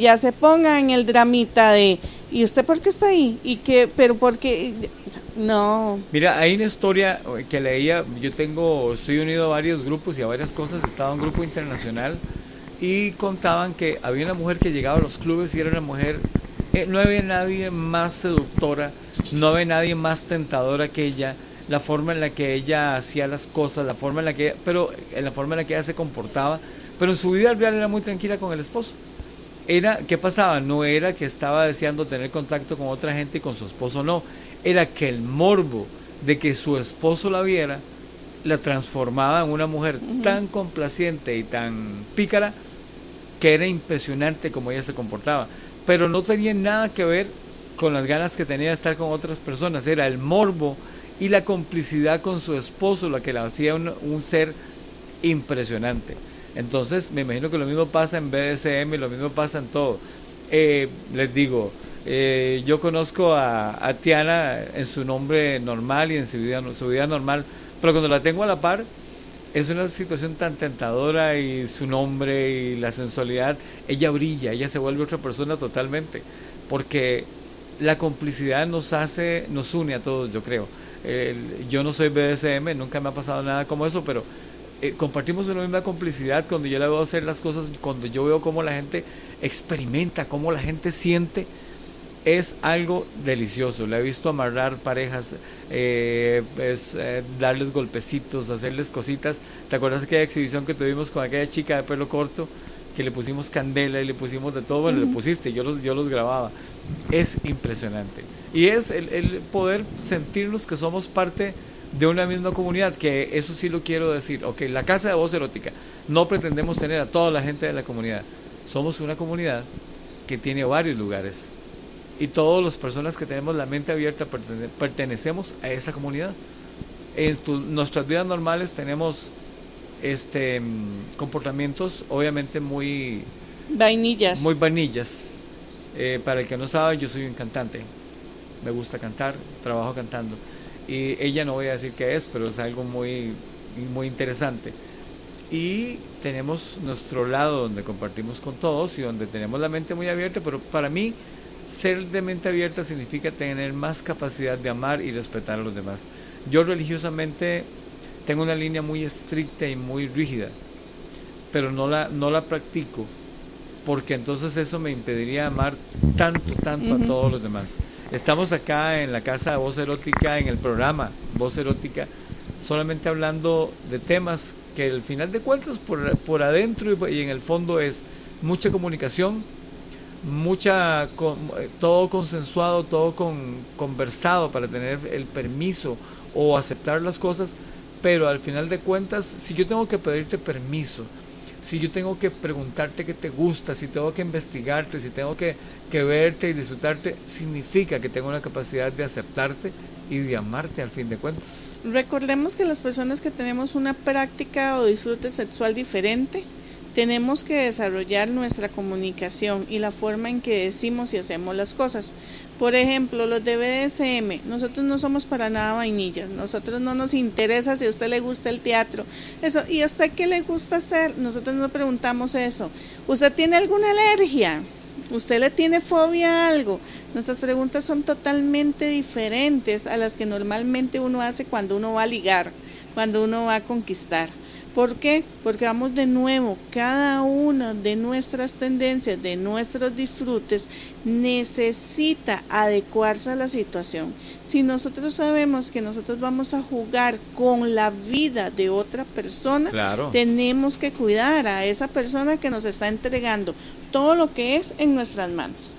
ya se ponga en el dramita de ¿y usted por qué está ahí? ¿Y qué? Pero porque no. Mira, hay una historia que leía, yo tengo, estoy unido a varios grupos y a varias cosas, estaba un grupo internacional y contaban que había una mujer que llegaba a los clubes y era una mujer, eh, no había nadie más seductora, no había nadie más tentadora que ella, la forma en la que ella hacía las cosas, la forma en la que, pero en la forma en la que ella se comportaba, pero en su vida real era muy tranquila con el esposo era, ¿qué pasaba? No era que estaba deseando tener contacto con otra gente y con su esposo no. Era que el morbo de que su esposo la viera la transformaba en una mujer tan complaciente y tan pícara que era impresionante como ella se comportaba. Pero no tenía nada que ver con las ganas que tenía de estar con otras personas. Era el morbo y la complicidad con su esposo la que la hacía un ser impresionante. Entonces, me imagino que lo mismo pasa en BDSM, lo mismo pasa en todo. Eh, les digo, eh, yo conozco a, Tiana en su nombre normal y en su vida, su vida normal, pero cuando la tengo a la par, es una situación tan tentadora y su nombre y la sensualidad, ella brilla, ella se vuelve otra persona totalmente, porque la complicidad nos hace, nos une a todos, yo creo. yo no soy BDSM, nunca me ha pasado nada como eso, pero eh, compartimos una misma complicidad cuando yo le veo hacer las cosas, cuando yo veo cómo la gente experimenta, cómo la gente siente, es algo delicioso. Le he visto amarrar parejas, eh, pues, eh, darles golpecitos, hacerles cositas. ¿Te acuerdas de aquella exhibición que tuvimos con aquella chica de pelo corto? Que le pusimos candela y le pusimos de todo, bueno, le pusiste, yo los, yo los grababa. Es impresionante. Y es el, el poder sentirnos que somos parte de una misma comunidad, que eso sí lo quiero decir. Ok, la Casa de Voz Erótica, no pretendemos tener a toda la gente de la comunidad. Somos una comunidad que tiene varios lugares. Y todas las personas que tenemos la mente abierta pertenecemos a esa comunidad. En nuestras vidas normales tenemos este comportamientos obviamente muy vainillas. Muy vainillas. Eh, para el que no sabe, yo soy un cantante. Me gusta cantar, trabajo cantando y ella no voy a decir qué es, pero es algo muy, muy interesante. Y tenemos nuestro lado donde compartimos con todos y donde tenemos la mente muy abierta, pero para mí ser de mente abierta significa tener más capacidad de amar y respetar a los demás. Yo religiosamente tengo una línea muy estricta y muy rígida, pero no la, no la practico porque entonces eso me impediría amar tanto, tanto a todos los demás. Estamos acá en la casa de Voz Erótica, en el programa Voz Erótica, solamente hablando de temas que al final de cuentas por, por adentro y, en el fondo es mucha comunicación, mucha todo consensuado, todo con, conversado para tener el permiso o aceptar las cosas, pero al final de cuentas, si yo tengo que pedirte permiso, si yo tengo que preguntarte qué te gusta, si tengo que investigarte, si tengo que, verte y disfrutarte, significa que tengo una capacidad de aceptarte y de amarte al fin de cuentas. Recordemos que las personas que tenemos una práctica o disfrute sexual diferente, tenemos que desarrollar nuestra comunicación y la forma en que decimos y hacemos las cosas. Por ejemplo, los de BDSM, nosotros no somos para nada vainillas, nosotros no nos interesa si a usted le gusta el teatro, eso, y a usted qué le gusta hacer, nosotros no preguntamos eso. ¿Usted tiene alguna alergia? ¿Usted le tiene fobia a algo? Nuestras preguntas son totalmente diferentes a las que normalmente uno hace cuando uno va a ligar, cuando uno va a conquistar. ¿Por qué? Porque vamos de nuevo, cada una de nuestras tendencias, de nuestros disfrutes, necesita adecuarse a la situación. Si nosotros sabemos que nosotros vamos a jugar con la vida de otra persona, tenemos que cuidar a esa persona que nos está entregando todo lo que es en nuestras manos.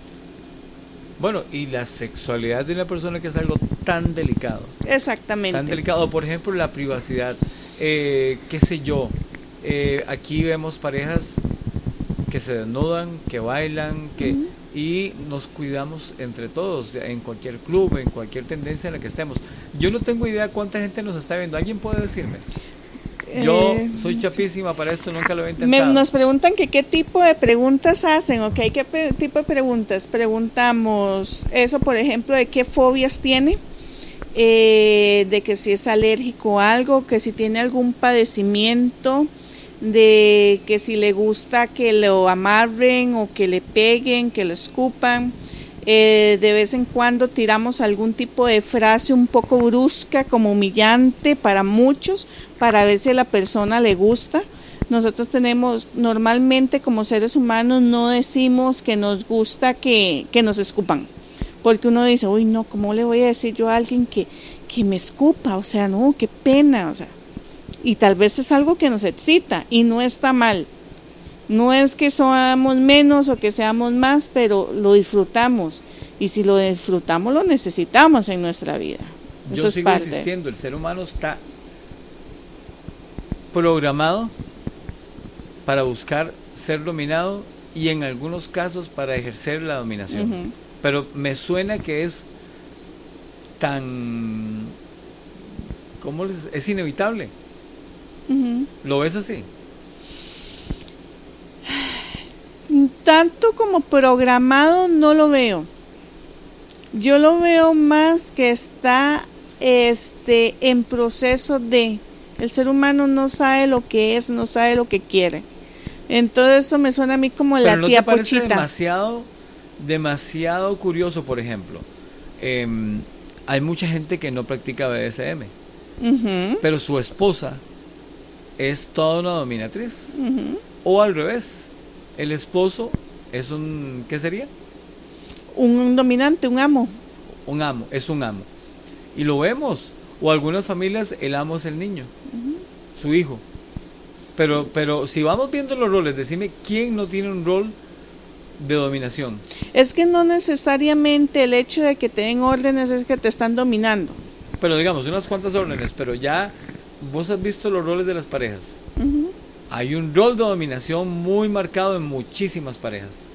Bueno, y la sexualidad de una persona que es algo tan delicado. Exactamente. Tan delicado, por ejemplo, la privacidad eh, qué sé yo, eh, aquí vemos parejas que se desnudan, que bailan, que y nos cuidamos entre todos, en cualquier club, en cualquier tendencia en la que estemos. Yo no tengo idea cuánta gente nos está viendo. ¿Alguien puede decirme? Yo eh, soy chapísima para esto, nunca lo he intentado. nos preguntan que qué tipo de preguntas hacen, ¿ok? ¿Qué tipo de preguntas? Preguntamos eso, por ejemplo, de qué fobias tiene eh, de que si es alérgico a algo, que si tiene algún padecimiento, de que si le gusta que lo amarren o que le peguen, que lo escupan. Eh, de vez en cuando tiramos algún tipo de frase un poco brusca, como humillante para muchos, para ver si la persona le gusta. Nosotros tenemos, normalmente como seres humanos, no decimos que nos gusta que, que nos escupan, porque uno dice, uy, no, ¿cómo le voy a decir yo a alguien que, que me escupa? O sea, no, qué pena, o sea, y tal vez es algo que nos excita y no está mal. No es que seamos menos o que seamos más, pero lo disfrutamos. Y si lo disfrutamos, lo necesitamos en nuestra vida. Yo sigo insistiendo, el ser humano está programado para buscar ser dominado y en algunos casos para ejercer la dominación. Pero me suena que es tan... ¿Cómo les, es inevitable? ¿Lo ves así? Tanto como programado no lo veo. Yo lo veo más que está este en proceso de el ser humano no sabe lo que es, no sabe lo que quiere. Entonces eso me suena a mí como la no tía te parece Pochita. demasiado demasiado curioso, por ejemplo. Em, hay mucha gente que no practica BDSM, pero su esposa es toda una dominatriz. O al revés, el esposo es un, ¿qué sería? Un dominante, un amo. Un amo, es un amo. Y lo vemos. O algunas familias, el amo es el niño, su hijo. Pero, pero si vamos viendo los roles, decime quién no tiene un rol de dominación. Es que no necesariamente el hecho de que te den órdenes es que te están dominando. Pero digamos, unas cuantas órdenes, pero ya vos has visto los roles de las parejas. Hay un rol de dominación muy marcado en muchísimas parejas.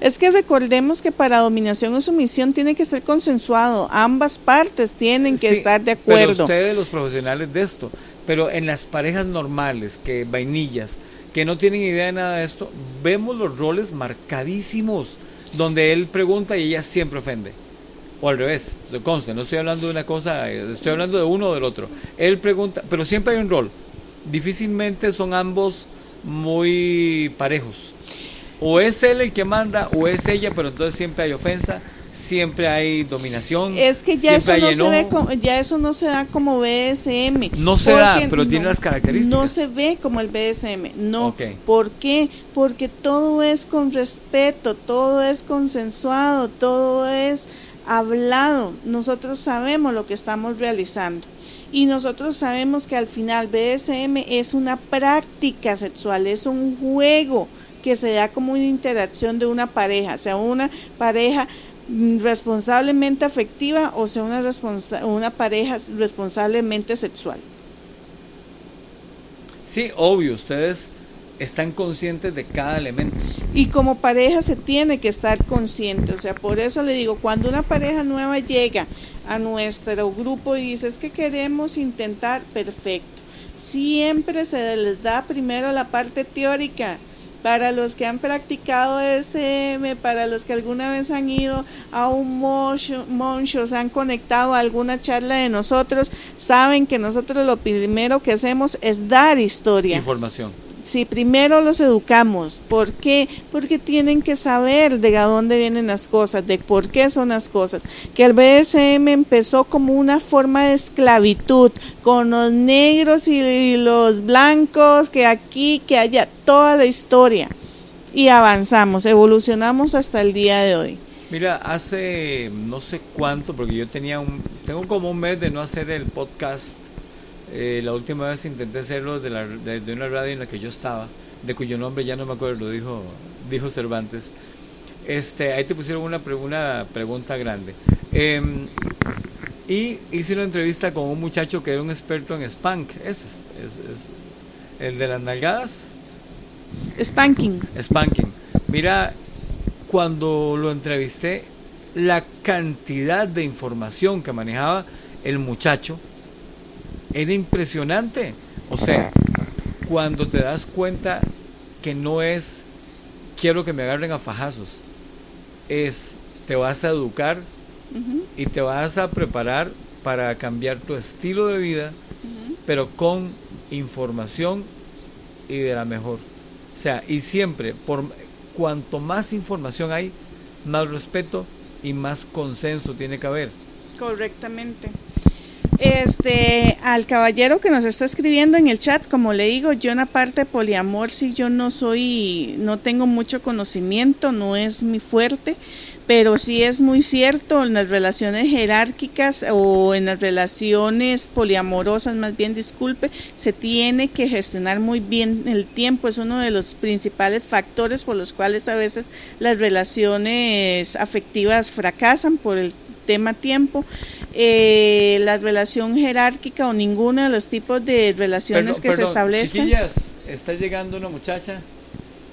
Es que recordemos que para dominación o sumisión tiene que ser consensuado. Ambas partes tienen que estar de acuerdo. Pero ustedes, los profesionales de esto, pero en las parejas normales, que vainillas, que no tienen idea de nada de esto, vemos los roles marcadísimos, donde él pregunta y ella siempre ofende. O al revés, conste, no estoy hablando de una cosa, estoy hablando de uno o del otro. Él pregunta, pero siempre hay un rol. Difícilmente son ambos muy parejos. O es él el que manda o es ella, pero entonces siempre hay ofensa, siempre hay dominación. Es que ya eso no se ve como, ya eso no se da como BSM. No se da, pero tiene las características. No se ve como el BSM, no. ¿Por qué? Porque todo es con respeto, todo es consensuado, todo es hablado, nosotros sabemos lo que estamos realizando y nosotros sabemos que al final BSM es una práctica sexual, es un juego que se da como una interacción de una pareja, sea una pareja responsablemente afectiva o sea una, una pareja responsablemente sexual. Sí, obvio, ustedes están conscientes de cada elemento. Y como pareja se tiene que estar consciente, o sea, por eso le digo, cuando una pareja nueva llega a nuestro grupo y dice, es que queremos intentar, perfecto. Siempre se les da primero la parte teórica, para los que han practicado SM, para los que alguna vez han ido a un moncho, se han conectado a alguna charla de nosotros, saben que nosotros lo primero que hacemos es dar historia. Información si primero los educamos, ¿por qué? Porque tienen que saber de dónde vienen las cosas, de por qué son las cosas. Que el BSM empezó como una forma de esclavitud, con los negros y los blancos, que aquí, que allá, toda la historia. Y avanzamos, evolucionamos hasta el día de hoy. Mira, hace no sé cuánto, porque yo tenía un, tengo como un mes de no hacer el podcast eh, la última vez intenté hacerlo de, la, de, una radio en la que yo estaba, de cuyo nombre ya no me acuerdo, lo dijo, dijo Cervantes. Este, ahí te pusieron una, una pregunta grande. Em, y hice una entrevista con un muchacho que era un experto en spank. Es, es, es el de las nalgadas. Spanking. Spanking. Mira, cuando lo entrevisté, la cantidad de información que manejaba el muchacho era impresionante. O sea, cuando te das cuenta que no es quiero que me agarren a fajazos, es te vas a educar y te vas a preparar para cambiar tu estilo de vida, pero con información y de la mejor. O sea, y siempre, por cuanto más información hay, más respeto y más consenso tiene que haber. Correctamente. Este, al caballero que nos está escribiendo en el chat, como le digo, yo en la parte de poliamor, si yo no soy, no tengo mucho conocimiento, no es mi fuerte, pero sí es muy cierto en las relaciones jerárquicas o en las relaciones poliamorosas, más bien disculpe, se tiene que gestionar muy bien el tiempo, es uno de los principales factores por los cuales a veces las relaciones afectivas fracasan por el tema tiempo, eh, la relación jerárquica o ninguno de los tipos de relaciones que se establecen. Chiquillas, está llegando una muchacha.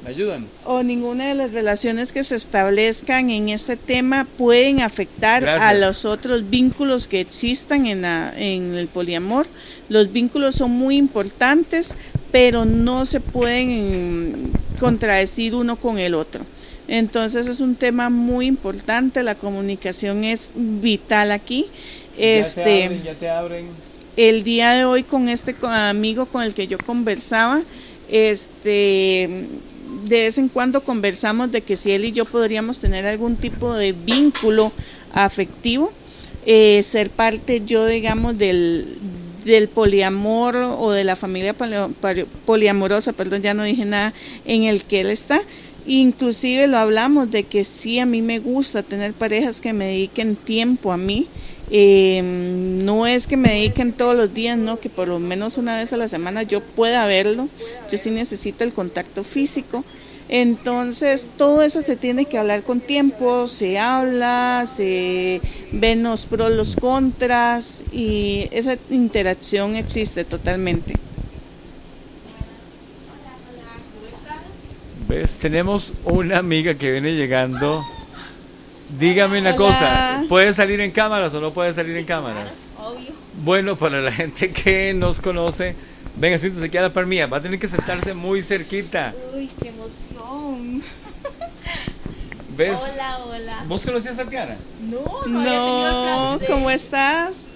¿Me ayudan? O ninguna de las relaciones que se establezcan en este tema pueden afectar a los otros vínculos que existan en, en el poliamor. Los vínculos son muy importantes, pero no se pueden contradecir uno con el otro. Entonces es un tema muy importante, la comunicación es vital aquí. Este, ya te abren, El día de hoy con este amigo con el que yo conversaba, este de vez en cuando conversamos de que si él y yo podríamos tener algún tipo de vínculo afectivo, eh, ser parte yo digamos del, del poliamor o de la familia poliamorosa, perdón, ya no dije nada, en el que él está. Inclusive lo hablamos de que sí, a mí me gusta tener parejas que me dediquen tiempo a mí. Eh, no es que me dediquen todos los días, no, que por lo menos una vez a la semana yo pueda verlo. Yo sí necesito el contacto físico. Entonces, todo eso se tiene que hablar con tiempo, se habla, se ven los pros, los contras y esa interacción existe totalmente. ¿Ves? Tenemos una amiga que viene llegando. Dígame una cosa, ¿puede salir en cámaras o no puede salir en cámaras? Obvio. Bueno, para la gente que nos conoce, venga, siéntese aquí a la par mía, va a tener que sentarse muy cerquita. Uy, qué emoción. ¿Ves? Hola, hola. ¿Vos conocías a Tatiana? No, no, había tenido el No. ¿cómo estás?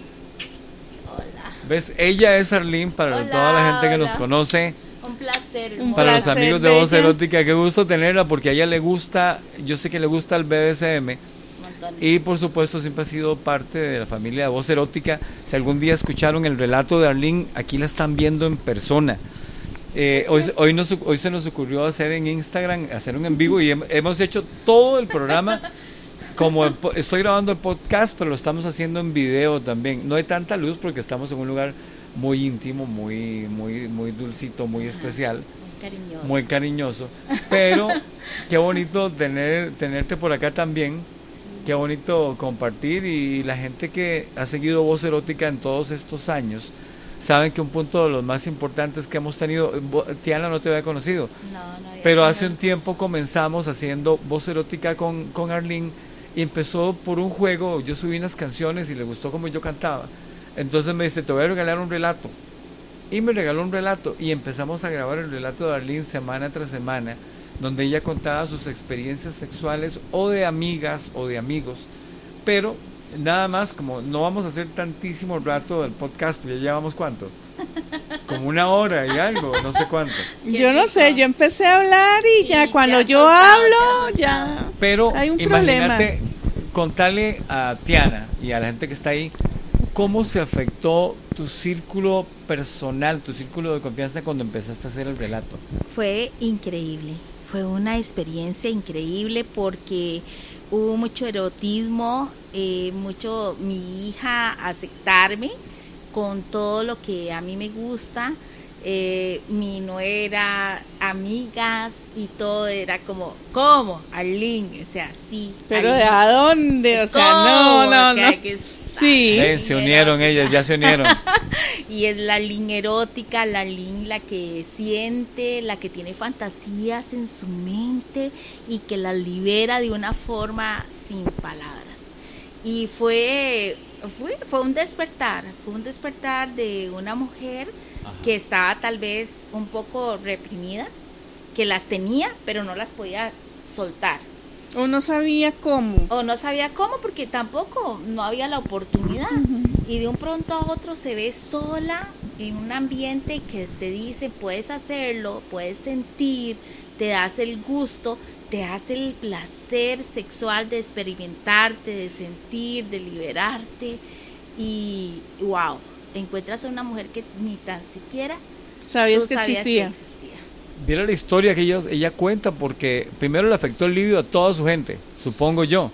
Hola. ¿Ves? Ella es Arlene para Hola, toda la gente que nos conoce. Un placer. Un. Para los amigos de Voz bella. Erótica, qué gusto tenerla porque a ella le gusta, yo sé que le gusta el BDSM Montones. y por supuesto siempre ha sido parte de la familia de Voz Erótica. Si algún día escucharon el relato de Arlene, aquí la están viendo en persona. Eh, hoy, hoy, nos, hoy se nos ocurrió hacer en Instagram, hacer un en vivo y hem- hemos hecho todo el programa. Como el estoy grabando el podcast, pero lo estamos haciendo en video también. No hay tanta luz porque estamos en un lugar muy íntimo, muy, muy, muy dulcito, muy especial Muy cariñoso. muy cariñoso. Pero qué bonito tener, tenerte por acá también. Qué bonito compartir y la gente que ha seguido Voz Erótica en todos estos años saben que un punto de los más importantes que hemos tenido, Tiana no te había conocido, No, no había pero hace un tiempo comenzamos haciendo Voz Erótica con, con Arlene y empezó por un juego, yo subí unas canciones y le gustó como yo cantaba. Entonces me dice, te voy a regalar un relato. Y me regaló un relato y empezamos a grabar el relato de Arlene semana tras semana, donde ella contaba sus experiencias sexuales o de amigas o de amigos. Pero nada más, como no vamos a hacer tantísimo rato del podcast, porque ya llevamos cuánto? Como una hora y algo, no sé cuánto. Yo no sé, yo empecé a hablar y ya Y cuando yo soltado, hablo, ya. Pero Hay un imagínate contarle a Tiana y a la gente que está ahí cómo se afectó tu círculo personal, tu círculo de confianza cuando empezaste a hacer el relato. Fue increíble, fue una experiencia increíble porque hubo mucho erotismo, eh, mucho mi hija aceptarme con todo lo que a mí me gusta, eh, mi nuera, amigas y todo era como, ¿cómo? Arlene, o sea, sí. Pero ¿de Arlene. a dónde? O sea, ¿Cómo? no, no, no. que Sí. Ven, se unieron ellas, ya se unieron. Y es la línea erótica, la línea la que siente, la que tiene fantasías en su mente y que las libera de una forma sin palabras. Y fue, fue, fue un despertar, fue un despertar de una mujer Ajá. que estaba tal vez un poco reprimida, que las tenía, pero no las podía soltar. Uno sabía cómo. O no sabía cómo porque tampoco no había la oportunidad. Y de un pronto a otro se ve sola en un ambiente que te dice puedes hacerlo, puedes sentir, te das el gusto, te hace el placer sexual de experimentarte, de sentir, de liberarte y wow, encuentras a una mujer que ni tan siquiera sabías, tú que, sabías existía. que existía. Viera la historia que ella, ella cuenta porque primero le afectó el libido a toda su gente, supongo yo.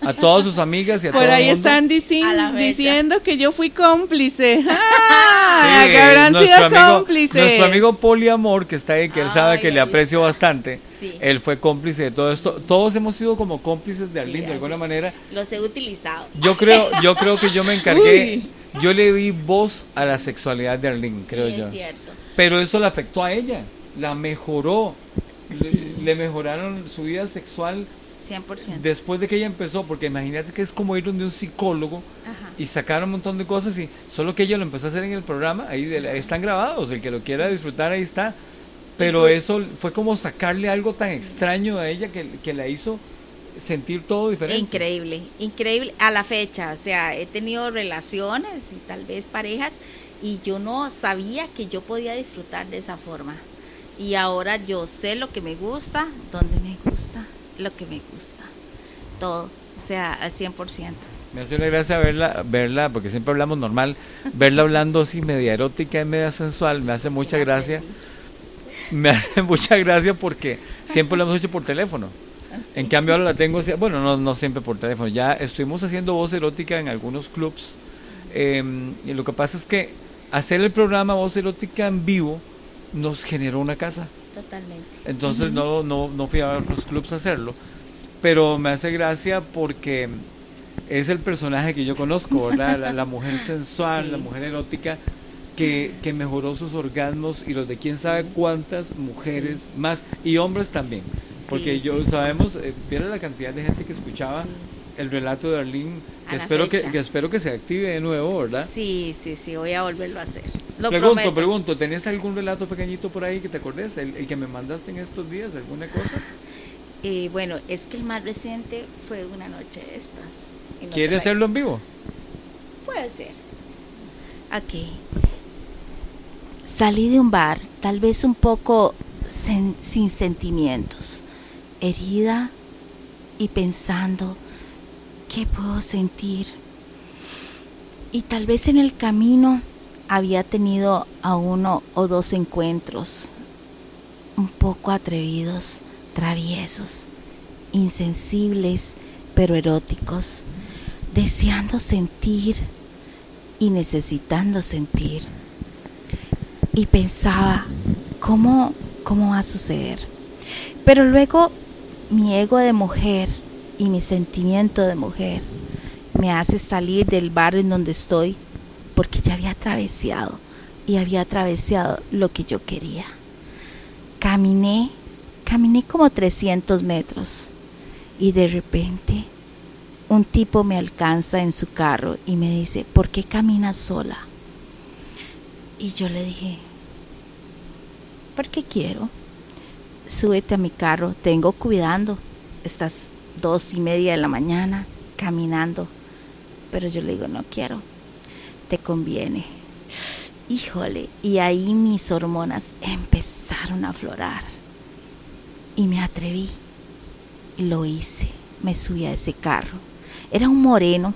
A todas sus amigas y a Por todo el ahí mundo. están diciendo que yo fui cómplice. ¡Ah! Sí, que habrán sido nuestro amigo, cómplices. nuestro amigo Poliamor, que está ahí, que él sabe Ay, que le aprecio bastante, Sí. él fue cómplice de todo esto. Todos hemos sido como cómplices de Sí, Arlene, de alguna manera. Los he utilizado. Yo creo, yo creo que yo me encargué, Uy. Yo le di voz a la sexualidad de Arlene, Sí, creo es yo. cierto. Pero eso la afectó a ella, la mejoró, le- Sí. le, mejoraron su vida sexual 100%. después de que ella empezó, porque imagínate que es como ir donde un psicólogo Ajá. y sacar un montón de cosas y solo que ella lo empezó a hacer en el programa, ahí, de la- ahí están grabados, el que lo quiera disfrutar ahí está. Pero eso fue como sacarle algo tan extraño a ella que, que la hizo sentir todo diferente. Increíble, increíble a la fecha. O sea, he tenido relaciones y tal vez parejas y yo no sabía que yo podía disfrutar de esa forma. Y ahora yo sé lo que me gusta, dónde me gusta, lo que me gusta. Todo, o sea, al 100%. Me hace una gracia verla, verla, porque siempre hablamos normal, verla hablando así media erótica y media sensual, me hace mucha gracia. Me hace mucha gracia porque siempre lo hemos hecho por teléfono. En cambio ahora la tengo, bueno, no, no siempre por teléfono, ya estuvimos haciendo voz erótica en algunos clubs. eh, y lo que pasa es que hacer el programa voz erótica en vivo nos generó una casa. Totalmente. Entonces no, no, no fui a los clubs a hacerlo. Pero me hace gracia porque es el personaje que yo conozco, ¿verdad? La, la mujer sensual, Sí. la mujer erótica que, que mejoró sus orgasmos y los de quién sabe cuántas mujeres más y hombres también. Porque Sí, yo sí, sabemos, eh, viera la cantidad de gente que escuchaba el relato de Arlene, que espero que, que espero que se active de nuevo, ¿verdad? Sí, sí, sí, voy a volverlo a hacer. Lo pregunto, prometo. pregunto, ¿tenés algún relato pequeñito por ahí que te acordes? El, el que me mandaste en estos días, alguna cosa? Eh, bueno, es que el más reciente fue una noche de estas. no ¿Quieres hacerlo en vivo? Puede ser. Ok. Salí de un bar, tal vez un poco sin sentimientos, herida y pensando, ¿qué puedo sentir? Y tal vez en el camino había tenido a uno o dos encuentros un poco atrevidos, traviesos, insensibles, pero eróticos, deseando sentir y necesitando sentir. Y pensaba, ¿cómo, ¿cómo va a suceder? Pero luego mi ego de mujer y mi sentimiento de mujer me hace salir del bar en donde estoy porque ya había atravesado y había atravesado lo que yo quería. Caminé, caminé como 300 metros y de repente un tipo me alcanza en su carro y me dice, ¿por qué caminas sola? Y yo le dije, porque quiero. Súbete a mi carro, tengo cuidando. Estas dos y media de la mañana caminando. Pero yo le digo, no quiero. Te conviene. Híjole, y ahí mis hormonas empezaron a aflorar. Y me atreví. Y lo hice. Me subí a ese carro. Era un moreno.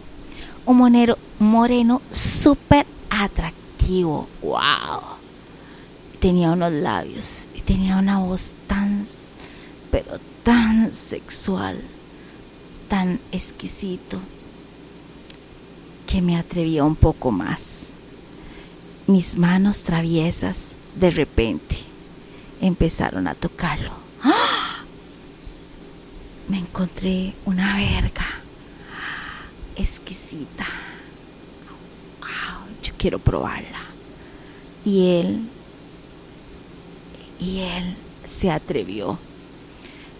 Un monero, moreno súper atractivo. ¡Wow! Tenía unos labios y tenía una voz tan, pero tan sexual, tan exquisito, que me atrevía un poco más. Mis manos traviesas de repente empezaron a tocarlo. ¡Ah! Me encontré una verga exquisita. Wow, yo quiero probarla. Y él, y él se atrevió.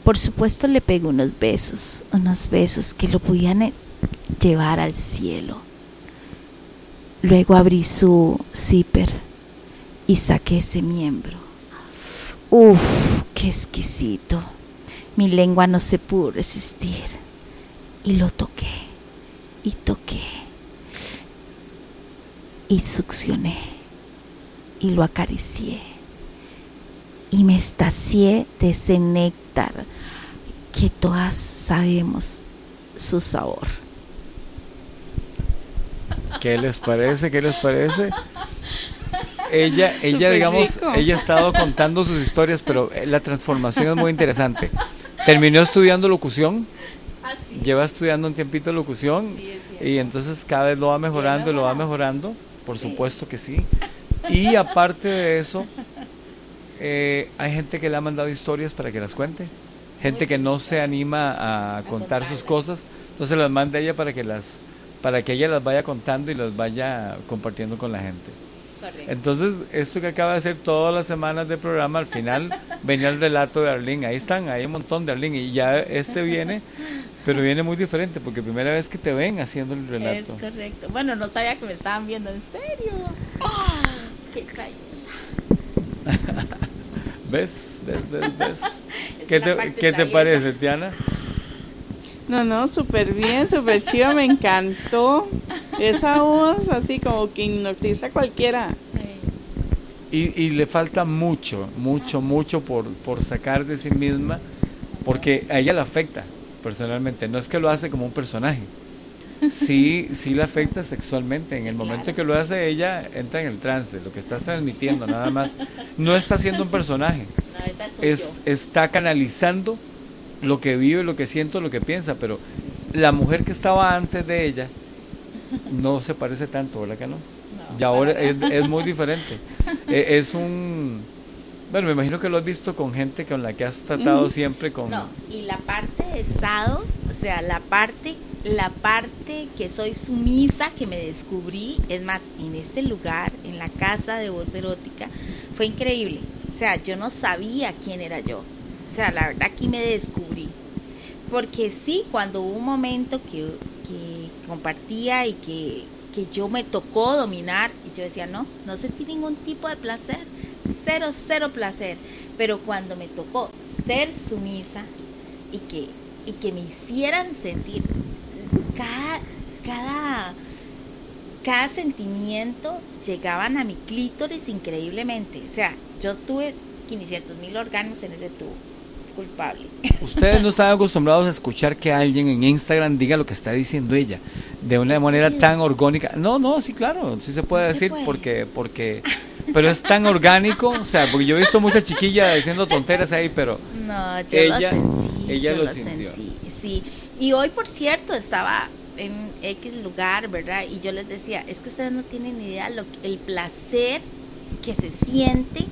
Por supuesto le pegó unos besos, unos besos que lo podían eh, llevar al cielo. Luego abrí su zipper y saqué ese miembro. Uf, qué exquisito. Mi lengua no se pudo resistir. Y lo toqué, y toqué, y succioné. y lo acaricié y me estacié de ese néctar que todas sabemos su sabor. ¿Qué les parece? ¿Qué les parece? Ella, ella digamos, ella ha estado contando sus historias, pero eh, la transformación es muy interesante. Terminó estudiando locución, Ah, lleva estudiando un tiempito locución y entonces cada vez lo va mejorando y lo va mejorando, por supuesto que sí. Y aparte de eso, eh, hay gente que le ha mandado historias para que las cuente, gente que no se anima a contar sus cosas, entonces las manda ella para que las para que ella las vaya contando y las vaya compartiendo con la gente. Entonces, esto que acaba de hacer todas las semanas de programa, al final venía el relato de Arlene. Ahí están, hay un montón de Arlene. Y ya este viene, pero viene muy diferente, porque primera vez que te ven haciendo el relato. Es correcto. Bueno, no sabía que me estaban viendo en serio. ¡Ah! ¡Qué! ¿Ves? ¿Ves? ¿Ves? ¿Ves? Es ¿Qué la te, ¿qué te parece, Tiana? No, no, súper bien, súper chido, me encantó. Esa voz así como que hipnotiza a cualquiera. Y, y le falta mucho, mucho, mucho por, por sacar de sí misma, porque a ella le afecta personalmente. No es que lo hace como un personaje. Sí, sí le afecta sexualmente. En el momento que lo hace, ella entra en el trance, lo que estás transmitiendo, nada más. No está haciendo un personaje, No, es, está canalizando lo que vive, lo que siento, lo que piensa, pero la mujer que estaba antes de ella no se parece tanto, ¿verdad que no? No, y ahora es muy diferente. E- es un... Bueno, me imagino que lo has visto con gente con la que has tratado siempre con... No, y la parte de Sado, o sea, la parte, la parte que soy sumisa, que me descubrí, es más, en este lugar, en la casa de voz erótica, fue increíble. O sea, yo no sabía quién era yo. O sea, la verdad aquí me descubrí. Porque sí, cuando hubo un momento que, que compartía y que, que yo me tocó dominar, y yo decía, no, no sentí ningún tipo de placer, cero, cero placer. Pero cuando me tocó ser sumisa y que, y que me hicieran sentir cada, cada, cada sentimiento llegaban a mi clítoris increíblemente. O sea, yo tuve 500 mil órganos en ese tubo, culpable. Ustedes no están acostumbrados a escuchar que alguien en Instagram diga lo que está diciendo ella de una ¿Es manera tan orgánica. No, no, sí, claro, sí se puede No se decir puede. porque porque pero es tan orgánico, o sea, porque yo he visto muchas chiquillas diciendo tonteras ahí, pero No, yo Ella- lo sentí. ella yo lo sintió. sentí, sí. Y hoy, por cierto, estaba en X lugar, ¿verdad? Y yo les decía, es que ustedes no tienen idea lo, el placer que se siente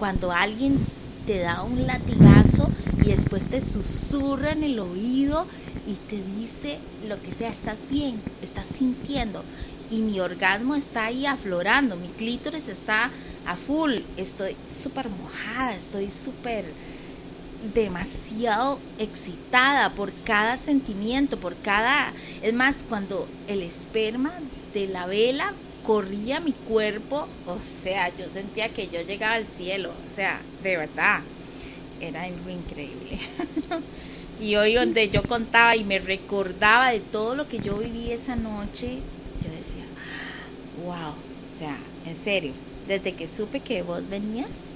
cuando alguien te da un latigazo y después te susurra en el oído y te dice lo que sea, estás bien, estás sintiendo. Y mi orgasmo está ahí aflorando, mi clítoris está a full, estoy súper mojada, estoy súper demasiado excitada por cada sentimiento, por cada... Es más, cuando el esperma de la vela corría mi cuerpo, o sea, yo sentía que yo llegaba al cielo, o sea, de verdad, era algo increíble. y hoy donde yo contaba y me recordaba de todo lo que yo viví esa noche, yo decía, wow, o sea, en serio, desde que supe que vos venías,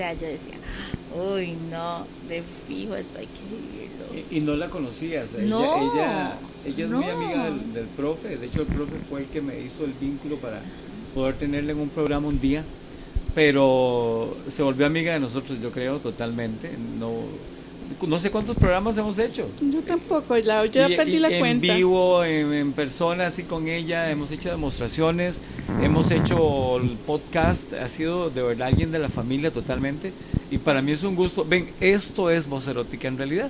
sea, yo decía, uy, no, de fijo esto hay que vivirlo. y, y no la conocías. Ella, No, ella, ella es muy amiga del, del profe. De hecho, el profe fue el que me hizo el vínculo para poder tenerla en un programa un día. Pero se volvió amiga de nosotros, yo creo, totalmente. No, no sé cuántos programas hemos hecho. Yo tampoco, la, yo Y- ya perdí y la en cuenta. vivo, en, en persona, así con ella, hemos hecho demostraciones, hemos hecho el podcast, ha sido de verdad alguien de la familia totalmente, y para mí es un gusto. Ven, esto es voz erótica en realidad.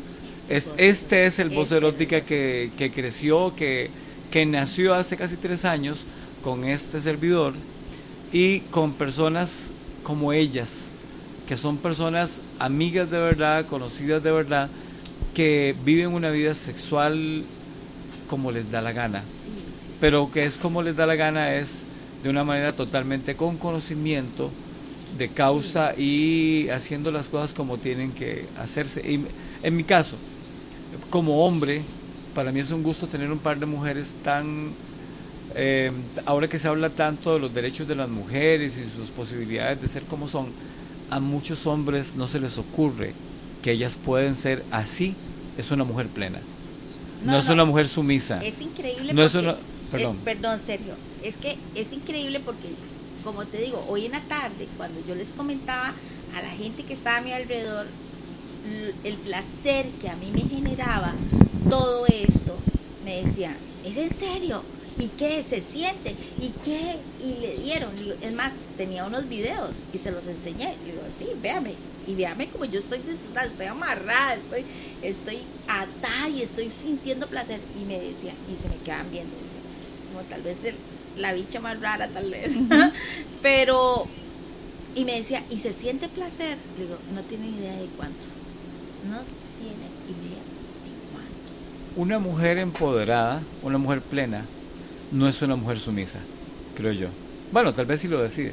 Es, este es el voz Este erótica que, que creció, que, que nació hace casi tres años con este servidor y con personas como ellas, que son personas amigas de verdad, conocidas de verdad, que viven una vida sexual como les da la gana, Sí, sí, sí. pero que es como les da la gana es de una manera totalmente con conocimiento de causa y haciendo las cosas como tienen que hacerse. Y en mi caso, como hombre, para mí es un gusto tener un par de mujeres tan Eh, ahora que se habla tanto de los derechos de las mujeres y sus posibilidades de ser como son, a muchos hombres no se les ocurre que ellas pueden ser así, es una mujer plena. No, es una mujer sumisa. Es increíble. No porque, perdón. Eh, perdón, Sergio. Es que es increíble porque, como te digo, hoy en la tarde, cuando yo les comentaba a la gente que estaba a mi alrededor, el placer que a mí me generaba todo esto, me decía, ¿es en serio? ¿Y qué se siente? ¿Y qué? Y le dieron. Es más, tenía unos videos y se los enseñé. Y digo, sí, véame. Y véame como yo estoy estoy amarrada, estoy, estoy atada y estoy sintiendo placer. Y me decía, y se me quedaban viendo, como tal vez la bicha más rara, tal vez. Pero, y me decía, ¿y se siente placer? Le digo, no tiene idea de cuánto. No tiene idea de cuánto. Una mujer empoderada, una mujer plena, no es una mujer sumisa, creo yo. Bueno, tal vez si lo decide.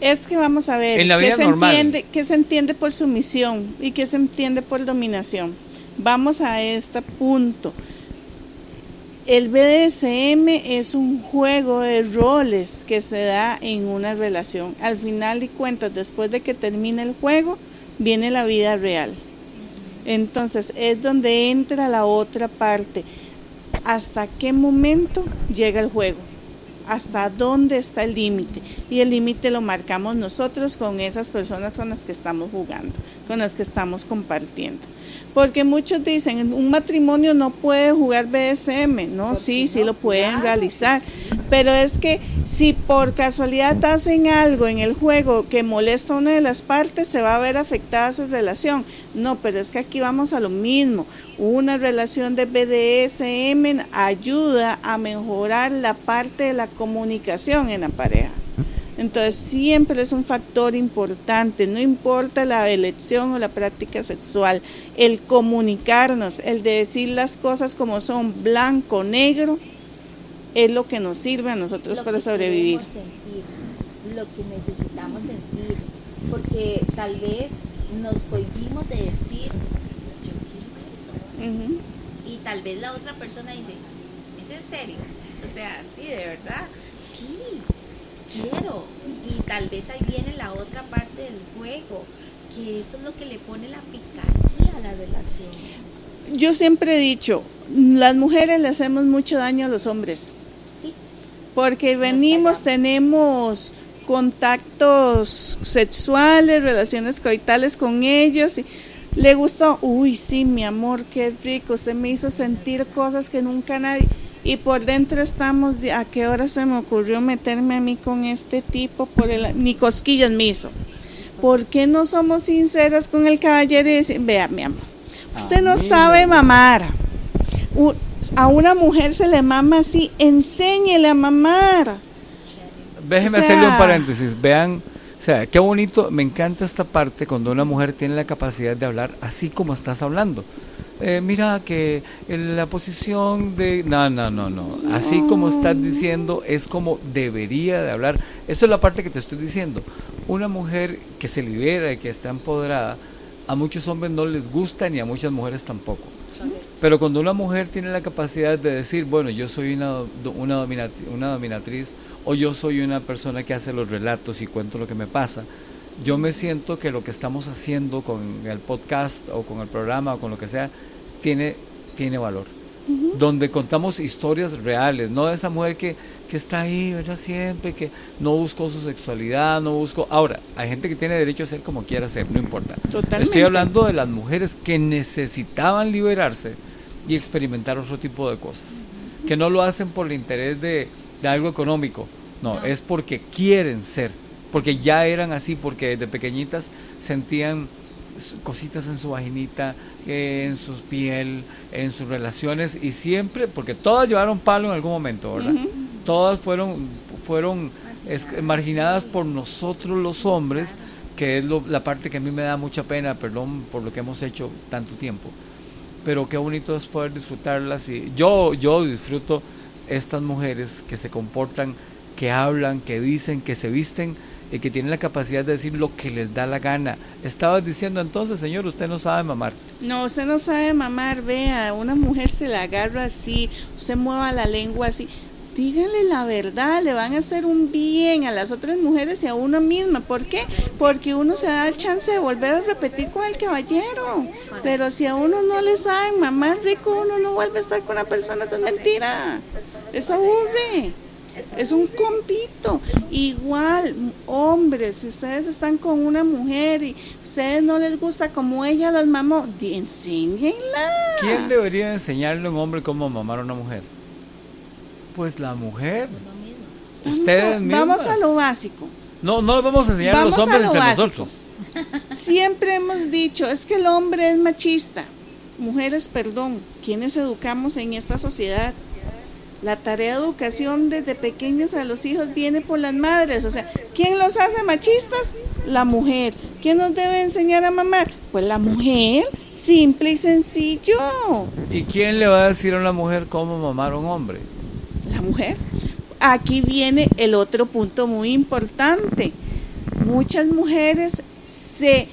Es que vamos a ver, en la vida ¿qué, se normal. entiende, ¿qué se entiende por sumisión y qué se entiende por dominación? Vamos a este punto. El BDSM es un juego de roles que se da en una relación. Al final de cuentas, después de que termine el juego, viene la vida real. Entonces es donde entra la otra parte. ¿Hasta qué momento llega el juego? hasta dónde está el límite. Y el límite lo marcamos nosotros con esas personas con las que estamos jugando, con las que estamos compartiendo. Porque muchos dicen, un matrimonio no puede jugar BSM, no, sí, sí lo pueden realizar, pero es que si por casualidad hacen algo en el juego que molesta a una de las partes, se va a ver afectada su relación. No, pero es que aquí vamos a lo mismo. Una relación de BDSM ayuda a mejorar la parte de la comunicación en la pareja. Entonces siempre es un factor importante, no importa la elección o la práctica sexual, el comunicarnos, el de decir las cosas como son, blanco, negro, es lo que nos sirve a nosotros Lo para que sobrevivir. sentir, lo que necesitamos sentir, porque tal vez nos cohibimos de decir, yo quiero eso. Y tal vez la otra persona dice, ¿es en serio? O sea, sí, de verdad, sí, quiero. Y tal vez ahí viene la otra parte del juego, que eso es lo que le pone la picardía a la relación. Yo siempre he dicho, las mujeres le hacemos mucho daño a los hombres. Sí, Porque venimos, tenemos contactos sexuales, relaciones coitales con ellos y le gustó, uy, sí, mi amor, qué rico, usted me hizo sentir cosas que nunca nadie y por dentro estamos, ¿a qué hora se me ocurrió meterme a mí con este tipo? Por el, ni cosquillas me hizo. ¿Por qué no somos sinceras con el caballero y decir, vea, mi amor, usted no sabe mamar? A una mujer se le mama así, enséñele a mamar. Déjeme O sea- hacerle un paréntesis. Vean, o sea, qué bonito, me encanta esta parte cuando una mujer tiene la capacidad de hablar así como estás hablando. Eh, mira que en la posición de... No, no, no, no. Así como estás diciendo es como debería de hablar. Eso es la parte que te estoy diciendo. Una mujer que se libera y que está empoderada, a muchos hombres no les gusta ni a muchas mujeres tampoco. Pero cuando una mujer tiene la capacidad de decir, bueno, yo soy una, una, dominati- una dominatriz o yo soy una persona que hace los relatos y cuento lo que me pasa, yo me siento que lo que estamos haciendo con el podcast o con el programa o con lo que sea, tiene, tiene valor. Donde contamos historias reales, no de esa mujer que, que está ahí, ¿verdad? Siempre, que no buscó su sexualidad, no buscó... Ahora, hay gente que tiene derecho a ser como quiera ser, no importa. Totalmente. Estoy hablando de las mujeres que necesitaban liberarse y experimentar otro tipo de cosas. Que no lo hacen por el interés de, de algo económico, no, es porque quieren ser, porque ya eran así, porque desde pequeñitas sentían cositas en su vaginita, en su piel, en sus relaciones y siempre, porque todas llevaron palo en algún momento, ¿verdad? Todas fueron, fueron marginadas por nosotros los hombres, que es lo- la parte que a mí me da mucha pena, perdón por lo que hemos hecho tanto tiempo. Pero qué bonito es poder disfrutarlas y yo, yo disfruto estas mujeres que se comportan, que hablan, que dicen, que se visten y que tienen la capacidad de decir lo que les da la gana. Estabas diciendo entonces, señor, usted no sabe mamar. No, usted no sabe mamar, vea, una mujer se la agarra así, usted mueva la lengua así. díganle la verdad, le van a hacer un bien a las otras mujeres y a uno misma. ¿Por qué? Porque uno se da el chance de volver a repetir con el caballero. Pero si a uno no le saben mamá rico, uno no vuelve a estar con la persona, eso es mentira. Eso aburre. Es un compito. Igual, hombres, si ustedes están con una mujer y ustedes no les gusta como ella los mamó, enséñenla. ¿Quién debería enseñarle a un hombre cómo mamar a una mujer? Pues la mujer. Ustedes vamos a, lo básico. No, no lo vamos a enseñar a los hombres entre nosotros. Siempre hemos dicho, es que el hombre es machista. Mujeres, perdón, ¿quiénes educamos en esta sociedad? La tarea de educación desde pequeños a los hijos viene por las madres. O sea, ¿quién los hace machistas? La mujer. ¿Quién nos debe enseñar a mamar? Pues la mujer, simple y sencillo. ¿Y quién le va a decir a una mujer cómo mamar a un hombre? La mujer. Aquí viene el otro punto muy importante. Muchas mujeres se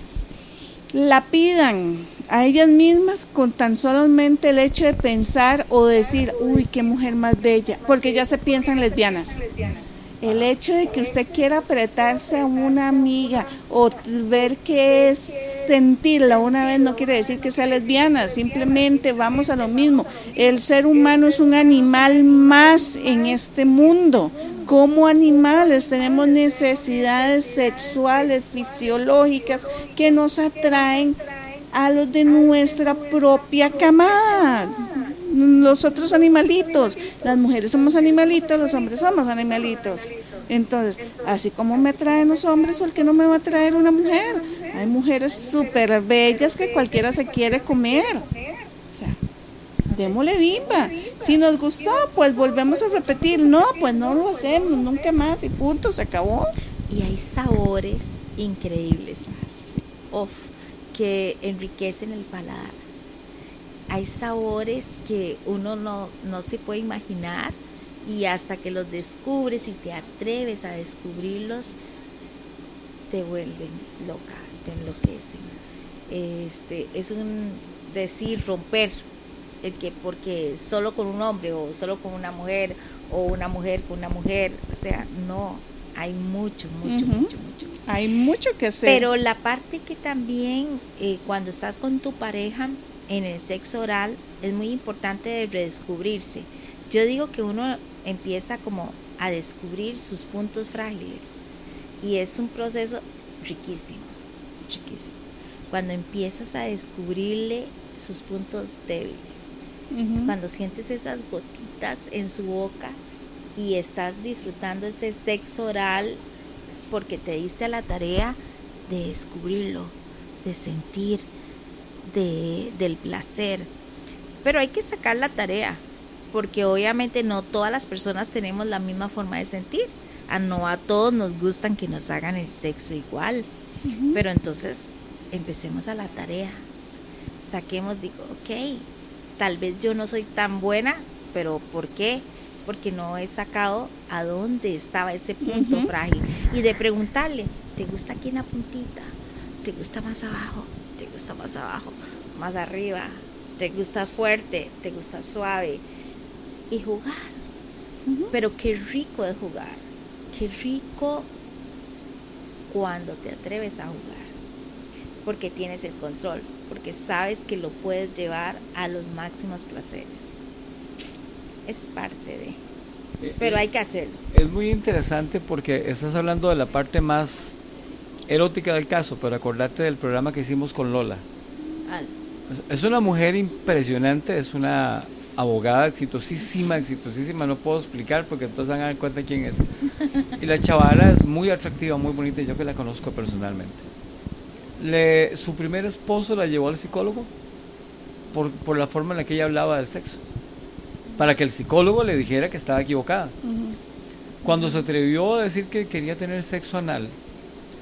la pidan a ellas mismas con tan solamente el hecho de pensar o decir, uy, qué mujer más bella, porque ya se piensan lesbianas. El hecho de que usted quiera apretarse a una amiga o ver qué es sentirla una vez no quiere decir que sea lesbiana, simplemente vamos a lo mismo. El ser humano es un animal más en este mundo. Como animales tenemos necesidades sexuales, fisiológicas que nos atraen a los de nuestra propia camada. Los otros animalitos, las mujeres somos animalitos, los hombres somos animalitos. Entonces, así como me atraen los hombres, ¿por qué no me va a traer una mujer? Hay mujeres súper bellas que cualquiera se quiere comer. O sea, démosle bimba. Si nos gustó, pues volvemos a repetir. No, pues no lo hacemos nunca más y punto, se acabó. Y hay sabores increíbles. Uf que enriquecen el paladar. Hay sabores que uno no, no se puede imaginar y hasta que los descubres y te atreves a descubrirlos, te vuelven loca, te enloquecen. Este, es un decir romper el que porque solo con un hombre o solo con una mujer o una mujer con una mujer, o sea, no, hay mucho, mucho, mucho, mucho. Hay mucho que hacer. Pero la parte que también eh, cuando estás con tu pareja en el sexo oral es muy importante de redescubrirse. Yo digo que uno empieza como a descubrir sus puntos frágiles y es un proceso riquísimo, riquísimo. Cuando empiezas a descubrirle sus puntos débiles, cuando sientes esas gotitas en su boca y estás disfrutando ese sexo oral porque te diste a la tarea de descubrirlo, de sentir, de, del placer. Pero hay que sacar la tarea, porque obviamente no todas las personas tenemos la misma forma de sentir. A no a todos nos gustan que nos hagan el sexo igual. Pero entonces empecemos a la tarea. Saquemos, digo, ok, tal vez yo no soy tan buena, pero ¿por qué? Porque no he sacado a dónde estaba ese punto frágil. Y de preguntarle, ¿te gusta aquí en la puntita? ¿Te gusta más abajo? ¿Te gusta más abajo? ¿Más arriba? ¿Te gusta fuerte? ¿Te gusta suave? Y jugar. Pero qué rico es jugar. Qué rico cuando te atreves a jugar. Porque tienes el control. Porque sabes que lo puedes llevar a los máximos placeres es parte de. Eh, pero eh, hay que hacerlo. Es muy interesante porque estás hablando de la parte más erótica del caso, pero acordate del programa que hicimos con Lola. Es una mujer impresionante, es una abogada exitosísima, exitosísima, no puedo explicar porque entonces van a dar cuenta quién es. Y la chavala es muy atractiva, muy bonita, yo que la conozco personalmente. Le, su primer esposo la llevó al psicólogo por, por la forma en la que ella hablaba del sexo para que el psicólogo le dijera que estaba equivocada. Cuando se atrevió a decir que quería tener sexo anal,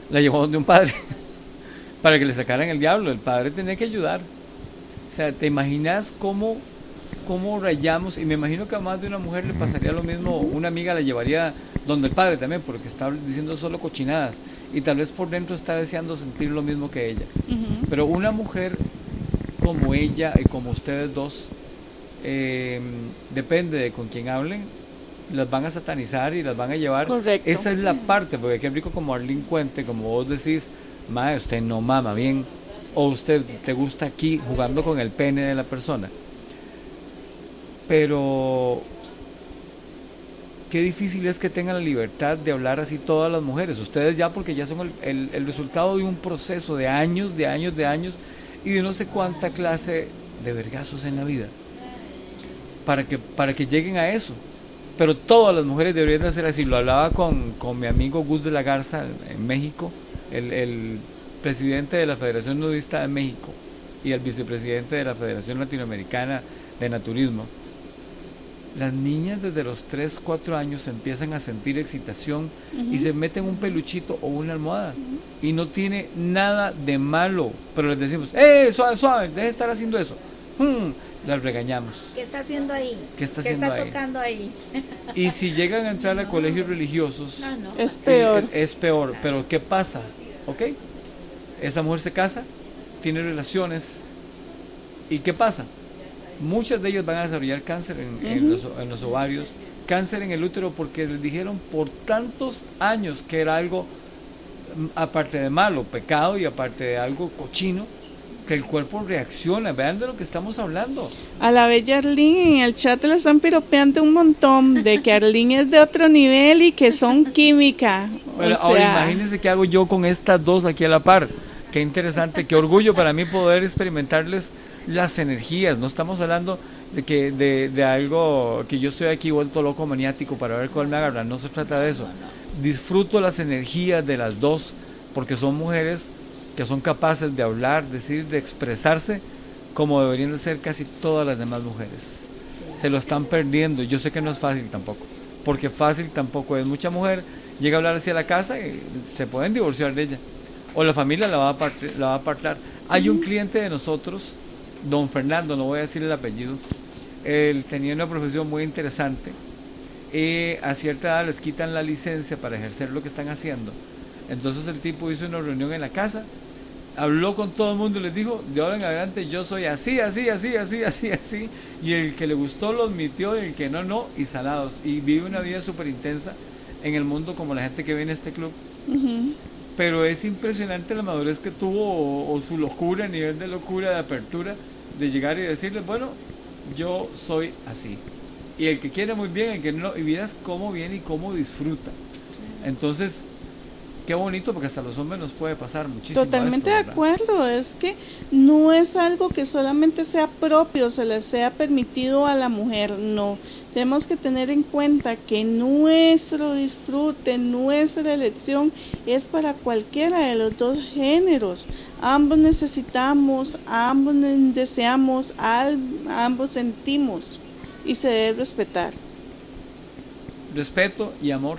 la llevó donde un padre para que le sacaran el diablo. El padre tenía que ayudar. O sea, ¿te imaginas cómo, cómo rayamos? Y me imagino que a más de una mujer le pasaría lo mismo. Una amiga la llevaría donde el padre también, porque está diciendo solo cochinadas. Y tal vez por dentro está deseando sentir lo mismo que ella. Pero una mujer como ella y como ustedes dos, eh, depende de con quién hablen, las van a satanizar y las van a llevar. Correcto. Esa es la parte, porque qué rico como Arlene Cuente, como vos decís, madre, usted no mama bien, o usted te gusta aquí jugando con el pene de la persona. Pero qué difícil es que tengan la libertad de hablar así todas las mujeres. Ustedes ya porque ya son el, el- el resultado de un proceso de años, de años, de años y de no sé cuánta clase de vergazos en la vida para que, para que lleguen a eso. Pero todas las mujeres deberían de hacer así. Lo hablaba con, con mi amigo Gus de la Garza en, en México, el, el presidente de la Federación Nudista de México y el vicepresidente de la Federación Latinoamericana de Naturismo. Las niñas desde los 3, 4 años empiezan a sentir excitación y se meten un peluchito o una almohada. Y no tiene nada de malo. Pero les decimos, ¡eh, suave, suave! Deje de estar haciendo eso. Hmm, las regañamos. ¿Qué está haciendo ahí? ¿Qué está haciendo está ahí? tocando ahí? Y si llegan a entrar a colegios religiosos, No, no. Es peor. eh, es peor. Pero ¿qué pasa? ¿Ok? Esa mujer se casa, tiene relaciones. ¿Y qué pasa? Muchas de ellas van a desarrollar cáncer en, en los, en los ovarios, cáncer en el útero, porque les dijeron por tantos años que era algo, mm, aparte de malo, pecado y aparte de algo cochino, que el cuerpo reacciona. Vean de lo que estamos hablando. A la bella Arlene en el chat le están piropeando un montón de que Arlene es de otro nivel y que son química. Bueno, o ahora imagínense qué hago yo con estas dos aquí a la par. Qué interesante, qué orgullo para mí poder experimentarles las energías. No estamos hablando de que de, de algo que yo estoy aquí vuelto loco maniático para ver cuál me agarra. No se trata de eso. Disfruto las energías de las dos porque son mujeres que son capaces de hablar, decir, de expresarse como deberían de ser casi todas las demás mujeres. Se lo están perdiendo. Yo sé que no es fácil tampoco, porque fácil tampoco es. Mucha mujer llega a hablar hacia la casa y se pueden divorciar de ella. O la familia la va a, part- la va a apartar. Hay un cliente de nosotros, don Fernando, no voy a decir el apellido, él tenía una profesión muy interesante. Y a cierta edad les quitan la licencia para ejercer lo que están haciendo. Entonces el tipo hizo una reunión en la casa, habló con todo el mundo y les dijo, de ahora en adelante yo soy así, así, así, así, así, así. Y el que le gustó lo admitió y el que no, no, y salados. Y vive una vida súper intensa en el mundo como la gente que viene a este club. Pero es impresionante la madurez que tuvo o, o su locura, nivel de locura, de apertura, de llegar y decirles, bueno, yo soy así. Y el que quiere muy bien, el que no, y vieras cómo viene y cómo disfruta. Entonces, qué bonito porque hasta los hombres nos puede pasar muchísimo. Totalmente esto, de acuerdo, es que no es algo que solamente sea propio, se le sea permitido a la mujer, no. Tenemos que tener en cuenta que nuestro disfrute, nuestra elección es para cualquiera de los dos géneros. Ambos necesitamos, ambos deseamos, ambos sentimos y se debe respetar, Respeto y amor.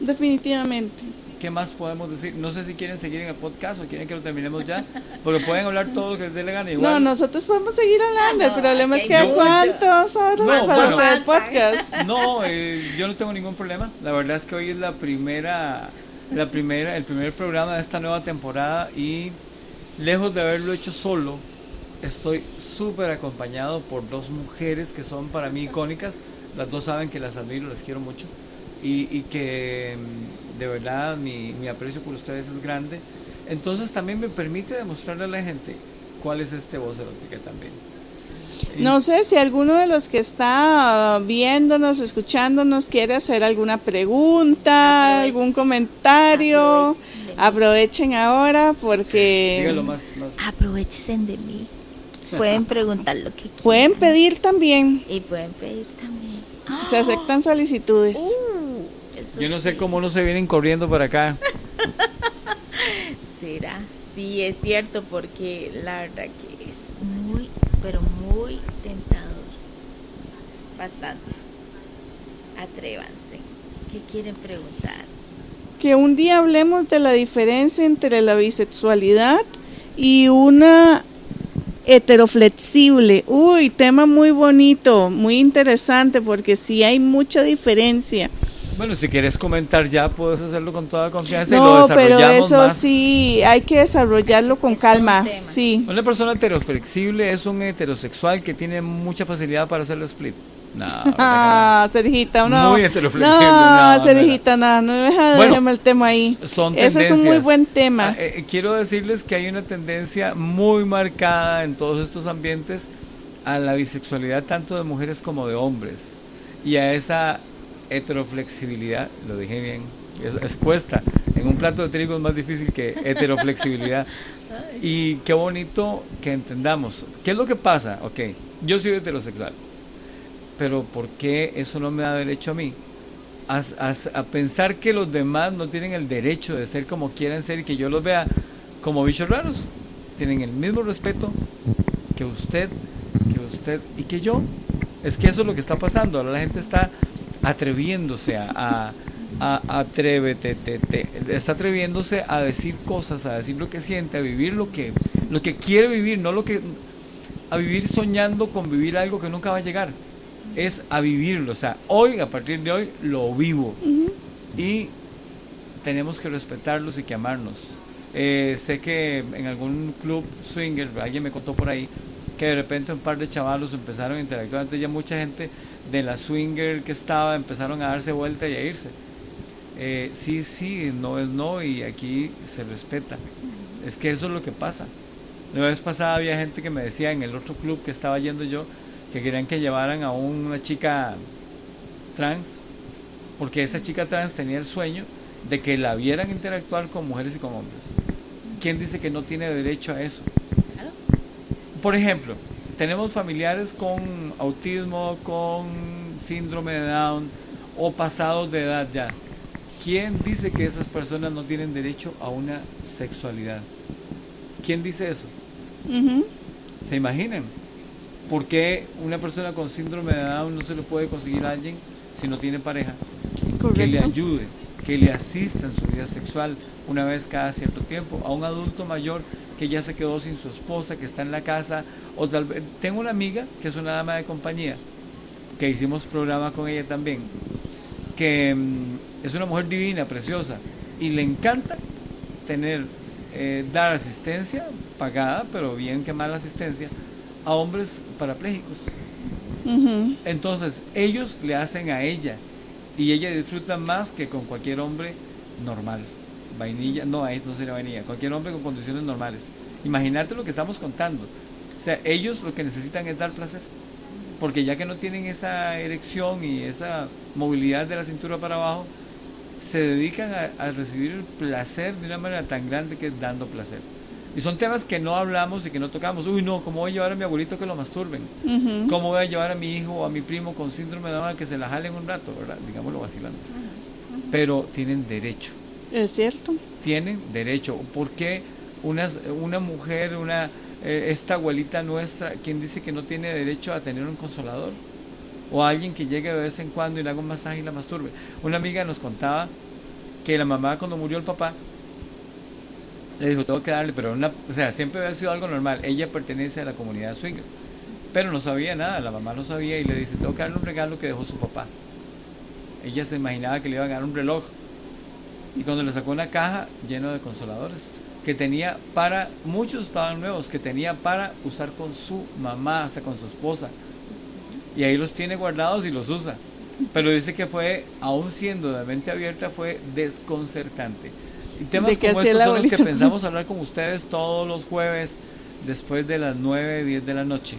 definitivamente. ¿Qué más podemos decir? No sé si quieren seguir en el podcast o quieren que lo terminemos ya, porque pueden hablar todo lo que les dé la gana. Igual, No, nosotros podemos seguir hablando, Ah, el no, problema es que hay mucho. cuántos horas No, para bueno. hacer el podcast. No, eh, yo no tengo ningún problema. La verdad es que hoy es la primera, la primera, el primer programa de esta nueva temporada y lejos de haberlo hecho solo, estoy súper acompañado por dos mujeres que son para mí icónicas. Las dos saben que las admiro, las quiero mucho y, y que mm, de verdad mi, mi aprecio por ustedes es grande. Entonces también me permite demostrarle a la gente cuál es este voz erótica también. No sé si alguno de los que está viéndonos, escuchándonos, quiere hacer alguna pregunta, Aprovechen. algún comentario. Aprovechen. Aprovechen ahora porque Dígalo más, más. Aprovechen de mí. Pueden preguntar lo que quieran. pueden pedir también. Y pueden pedir también. Se aceptan solicitudes. Uh, Yo no sé cómo no se vienen corriendo para acá. será. Sí, es cierto, porque la verdad que es muy, pero muy tentador. Bastante. Atrévanse. ¿Qué quieren preguntar? Que un día hablemos de la diferencia entre la bisexualidad y una heteroflexible. Uy, tema muy bonito, muy interesante porque sí hay mucha diferencia. Bueno, si quieres comentar ya, puedes hacerlo con toda confianza y lo No, pero desarrollamos eso más. sí, hay que desarrollarlo con Es un calma. tema. Sí, Una persona heteroflexible es un heterosexual que tiene mucha facilidad para hacer el split. No, ah, Sergita, no. Muy heteroflexible. No, no Sergita, no, no deja bueno, el tema ahí. Son Eso es un muy buen tema. Ah, eh, quiero decirles que hay una tendencia muy marcada en todos estos ambientes a la bisexualidad tanto de mujeres como de hombres y a esa heteroflexibilidad, lo dije bien, es, cuesta. En un plato de trigo es más difícil que heteroflexibilidad. y qué bonito que entendamos. ¿Qué es lo que pasa? Ok, yo soy heterosexual pero ¿por qué eso no me da derecho a mí? A, a, pensar que los demás no tienen el derecho de ser como quieren ser y que yo los vea como bichos raros. Tienen el mismo respeto que usted, que usted y que yo. Es que eso es lo que está pasando. Ahora la gente está atreviéndose a, a, atrévete, te, te, está atreviéndose a decir cosas, a decir lo que siente, a vivir lo que, lo que quiere vivir, no lo que, a vivir soñando con vivir algo que nunca va a llegar es a vivirlo. O sea, hoy, a partir de hoy, lo vivo. Y tenemos que respetarlos y que amarnos. Eh, sé que en algún club swinger, alguien me contó por ahí, que de repente un par de chavalos empezaron a interactuar. Entonces ya mucha gente de la swinger que estaba empezaron a darse vuelta y a irse. Eh, sí, sí, no es no y aquí se respeta. Es que eso es lo que pasa. La vez pasada había gente que me decía en el otro club que estaba yendo yo, que querían que llevaran a una chica trans, porque esa chica trans tenía el sueño de que la vieran interactuar con mujeres y con hombres. ¿Quién dice que no tiene derecho a eso? Por ejemplo, tenemos familiares con autismo, con síndrome de Down o pasados de edad ya. ¿Quién dice que esas personas no tienen derecho a una sexualidad? ¿Quién dice eso? ¿Se imaginan? ¿Por qué una persona con síndrome de Down no se lo puede conseguir a alguien si no tiene pareja? Que le ayude, que le asista en su vida sexual una vez cada cierto tiempo. A un adulto mayor que ya se quedó sin su esposa, que está en la casa, o tal vez... Tengo una amiga que es una dama de compañía, que hicimos programa con ella también, que mm, es una mujer divina, preciosa, y le encanta tener, eh, dar asistencia pagada, pero bien que mala asistencia, a hombres parapléjicos. Entonces, ellos le hacen a ella y ella disfruta más que con cualquier hombre normal. Vainilla, no, ahí no sería vainilla, cualquier hombre con condiciones normales. Imagínate lo que estamos contando. O sea, ellos lo que necesitan es dar placer. Porque ya que no tienen esa erección y esa movilidad de la cintura para abajo, se dedican a recibir el placer de una manera tan grande que es dando placer. Y son temas que no hablamos y que no tocamos. Uy, no, ¿cómo voy a llevar a mi abuelito que lo masturben? ¿Cómo voy a llevar a mi hijo o a mi primo con síndrome de Down que se la jalen un rato, ¿verdad? Digámoslo vacilando. Pero tienen derecho. Es cierto. Tienen derecho. ¿Por qué una, una mujer, una, eh, esta abuelita nuestra, quien dice que no tiene derecho a tener un consolador? O alguien que llegue de vez en cuando y le haga un masaje y la masturbe. Una amiga nos contaba que la mamá cuando murió el papá, le dijo, tengo que darle, pero una, o sea, siempre había sido algo normal. Ella pertenece a la comunidad swinger, pero no sabía nada, la mamá no sabía y le dice, tengo que darle un regalo que dejó su papá. Ella se imaginaba que le iban a dar un reloj. Y cuando le sacó una caja llena de consoladores, que tenía para, muchos estaban nuevos, que tenía para usar con su mamá, o sea, con su esposa. Y ahí los tiene guardados y los usa. Pero dice que fue, aún siendo de mente abierta, fue desconcertante y temas como estos son los que pensamos hablar con ustedes todos los jueves después de las 9, 10 de la noche.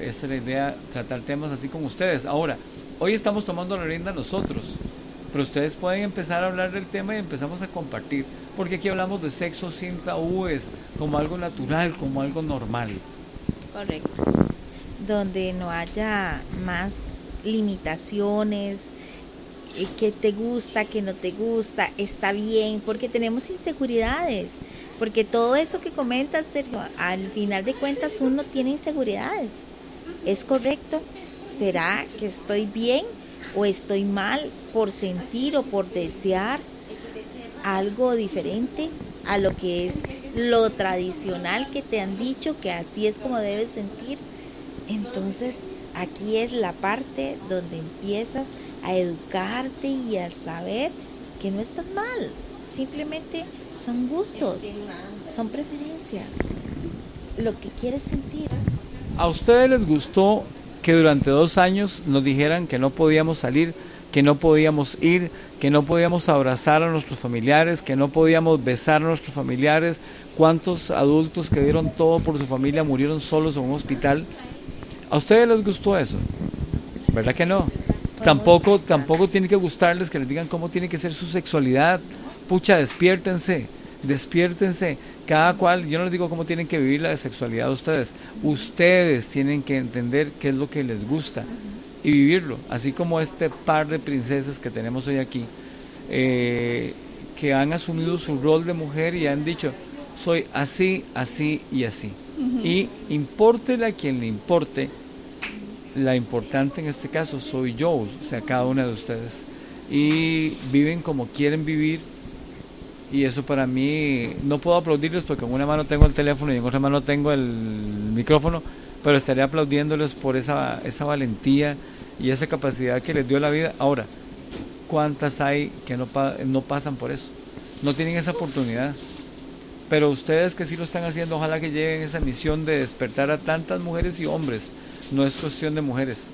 Esa es la idea, tratar temas así con ustedes. Ahora, hoy estamos tomando la rienda nosotros, pero ustedes pueden empezar a hablar del tema y empezamos a compartir, porque aquí hablamos de sexo sin tabúes, como algo natural, como algo normal. Correcto. Donde no haya más limitaciones, eh, qué te gusta, qué no te gusta, está bien, porque tenemos inseguridades, porque todo eso que comentas, Sergio, al final de cuentas uno tiene inseguridades. ¿Es correcto? ¿Será que estoy bien o estoy mal por sentir o por desear algo diferente a lo que es lo tradicional que te han dicho que así es como debes sentir? Entonces, aquí es la parte donde empiezas a educarte y a saber que no estás mal. Simplemente son gustos, son preferencias, lo que quieres sentir. ¿A ustedes les gustó que durante dos años nos dijeran que no podíamos salir, que no podíamos ir, que no podíamos abrazar a nuestros familiares, que no podíamos besar a nuestros familiares. ¿Cuántos adultos que dieron todo por su familia murieron solos en un hospital? ¿A ustedes les gustó eso? ¿Verdad que no? Tampoco, tampoco tiene que gustarles que les digan cómo tiene que ser su sexualidad. Pucha, despiértense, despiértense. Cada cual, yo no les digo cómo tienen que vivir la sexualidad de ustedes. Ustedes tienen que entender qué es lo que les gusta y vivirlo. Así como este par de princesas que tenemos hoy aquí, eh, que han asumido su rol de mujer y han dicho, soy así, así y así. Y importele a quien le importe, la importante en este caso soy yo, o sea, cada una de ustedes. Y viven como quieren vivir. Y eso para mí, no puedo aplaudirles porque en una mano tengo el teléfono y en otra mano tengo el micrófono, pero estaré aplaudiéndoles por esa, esa valentía y esa capacidad que les dio la vida. Ahora, ¿cuántas hay que no, no pasan por eso? No tienen esa oportunidad. Pero ustedes que sí lo están haciendo, ojalá que lleven esa misión de despertar a tantas mujeres y hombres no es cuestión de mujeres,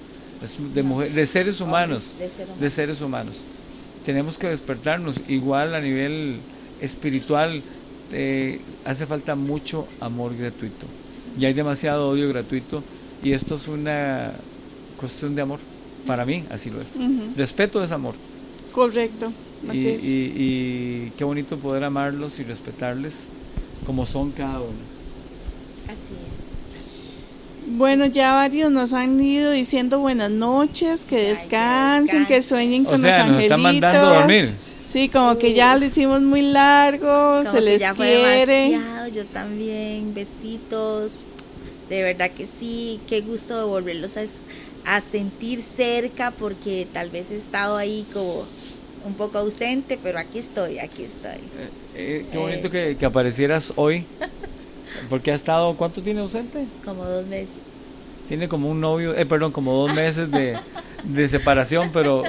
es de, de seres humanos, de, seres humanos. Tenemos que despertarnos, igual a nivel espiritual, eh, hace falta mucho amor gratuito. Ya hay demasiado odio gratuito y esto es una cuestión de amor. Para mí, así lo es. Respeto es amor. Correcto. Así y, es. y qué bonito poder amarlos y respetarles como son cada uno. Bueno, ya varios nos han ido diciendo buenas noches, que descansen, que sueñen con los angelitos. Están mandando a dormir. Sí, como que ya lo hicimos muy largo, se les quiere. yo también, besitos. De verdad que sí, qué gusto de volverlos a, sentir cerca porque tal vez he estado ahí como un poco ausente, pero aquí estoy, aquí estoy. Eh, eh, qué bonito que, que aparecieras hoy. Porque ha estado, ¿cuánto tiene ausente? Como dos meses. Tiene como un novio, eh, perdón, como dos meses de, separación, pero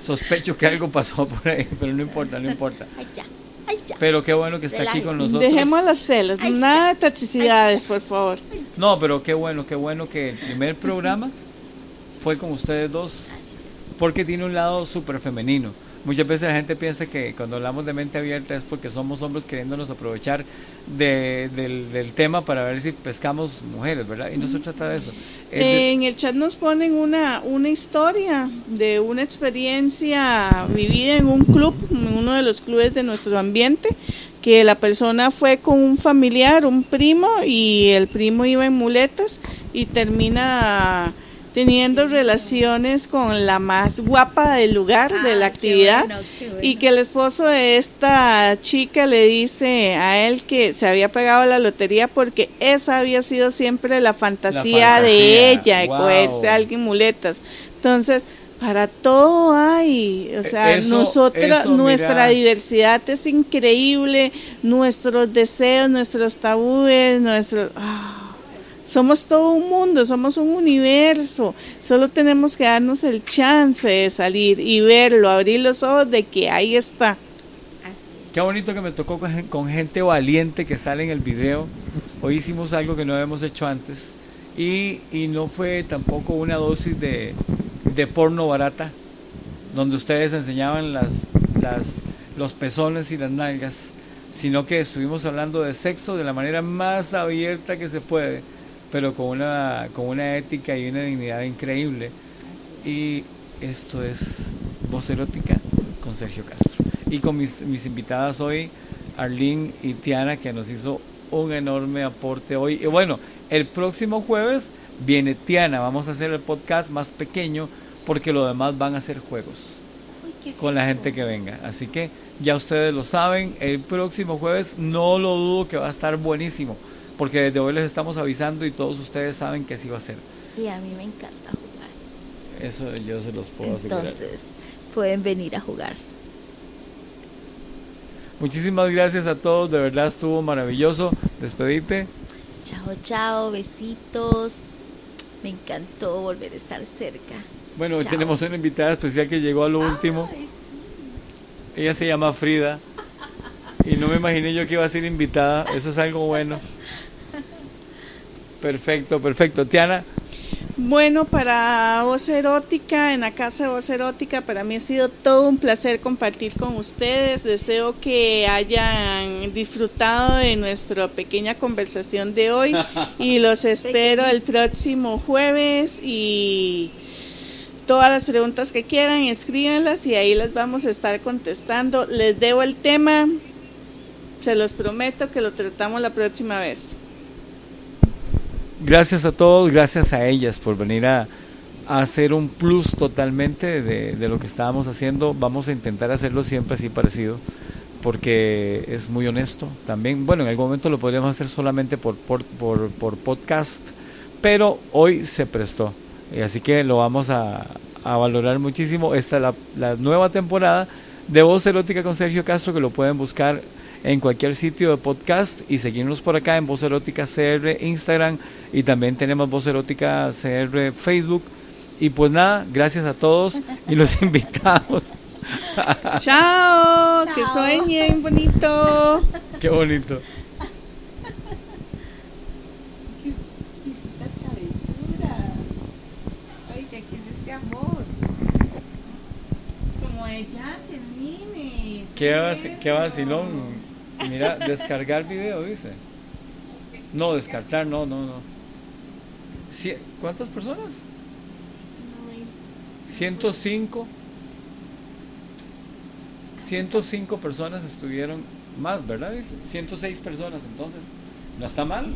sospecho que algo pasó por ahí, pero no importa, no importa. Pero qué bueno que está aquí con nosotros. Dejemos las celas, nada de toxicidades, por favor. No, pero qué bueno, qué bueno que el primer programa fue con ustedes dos, porque tiene un lado súper femenino Muchas veces la gente piensa que cuando hablamos de mente abierta es porque somos hombres queriéndonos aprovechar del, tema para ver si pescamos mujeres, ¿verdad? Y no se trata de eso. en el chat nos ponen una, una historia de una experiencia vivida en un club, en uno de los clubes de nuestro ambiente, que la persona fue con un familiar, un primo, y el primo iba en muletas y termina teniendo relaciones con la más guapa del lugar, de la actividad, y que el esposo de esta chica le dice a él que se había pegado la lotería porque esa había sido siempre la fantasía, de ella, de cogerse a alguien muletas. Entonces, para todo hay, o sea, nosotros, nuestra diversidad es increíble, nuestros deseos, nuestros tabúes, nuestros... Ah, somos todo un mundo, somos un universo. Solo tenemos que darnos el chance de salir y verlo, abrir los ojos de que ahí está. Qué bonito que me tocó con gente valiente que sale en el video. Hoy hicimos algo que no habíamos hecho antes. Y, no fue tampoco una dosis de, de porno barata, donde ustedes enseñaban las, las, los pezones y las nalgas, sino que estuvimos hablando de sexo de la manera más abierta que se puede pero con una, con una ética y una dignidad increíble. Y esto es Voz Erótica con Sergio Castro. Y con mis, mis invitadas hoy, Arlene y Tiana, que nos hizo un enorme aporte hoy. Y bueno, el próximo jueves viene Tiana, vamos a hacer el podcast más pequeño porque lo demás van a ser juegos con la gente que venga. Así que ya ustedes lo saben, el próximo jueves no lo dudo que va a estar buenísimo porque desde hoy les estamos avisando y todos ustedes saben que así va a ser. Y a mí me encanta jugar. Eso yo se los puedo asegurar. Entonces, pueden venir a jugar. Muchísimas gracias a todos, de verdad estuvo maravilloso. Despedite. Chao, chao, besitos. Me encantó volver a estar cerca. Bueno, hoy tenemos una invitada especial que llegó a lo último. Ella se llama Frida. Y no me imaginé yo que iba a ser invitada. Eso es algo bueno. Perfecto, perfecto. Tiana. Bueno, para Voz Erótica, en la Casa de Voz Erótica, para mí ha sido todo un placer compartir con ustedes. Deseo que hayan disfrutado de nuestra pequeña conversación de hoy y los espero el próximo jueves y todas las preguntas que quieran, escríbanlas y ahí las vamos a estar contestando. Les debo el tema, se los prometo que lo tratamos la próxima vez gracias a todos, gracias a ellas por venir a, hacer un plus totalmente de, lo que estábamos haciendo. Vamos a intentar hacerlo siempre así parecido, porque es muy honesto también. Bueno, en algún momento lo podríamos hacer solamente por, por, por, podcast, pero hoy se prestó. Y así que lo vamos a, a valorar muchísimo. Esta es la, la nueva temporada de Voz Erótica con Sergio Castro, que lo pueden buscar en cualquier sitio de podcast y seguirnos por acá en Voz Erótica CR Instagram y también tenemos Voz Erótica CR Facebook. Y pues nada, gracias a todos y los invitamos. Chao, que sueñen bonito. Qué bonito. Qué, qué vacilón. Mira, descargar video, dice. No, descartar, no, no, no. ¿Cuántas personas? 105. 105 personas estuvieron más, ¿verdad? Dice? 106 personas, entonces. ¿No está mal?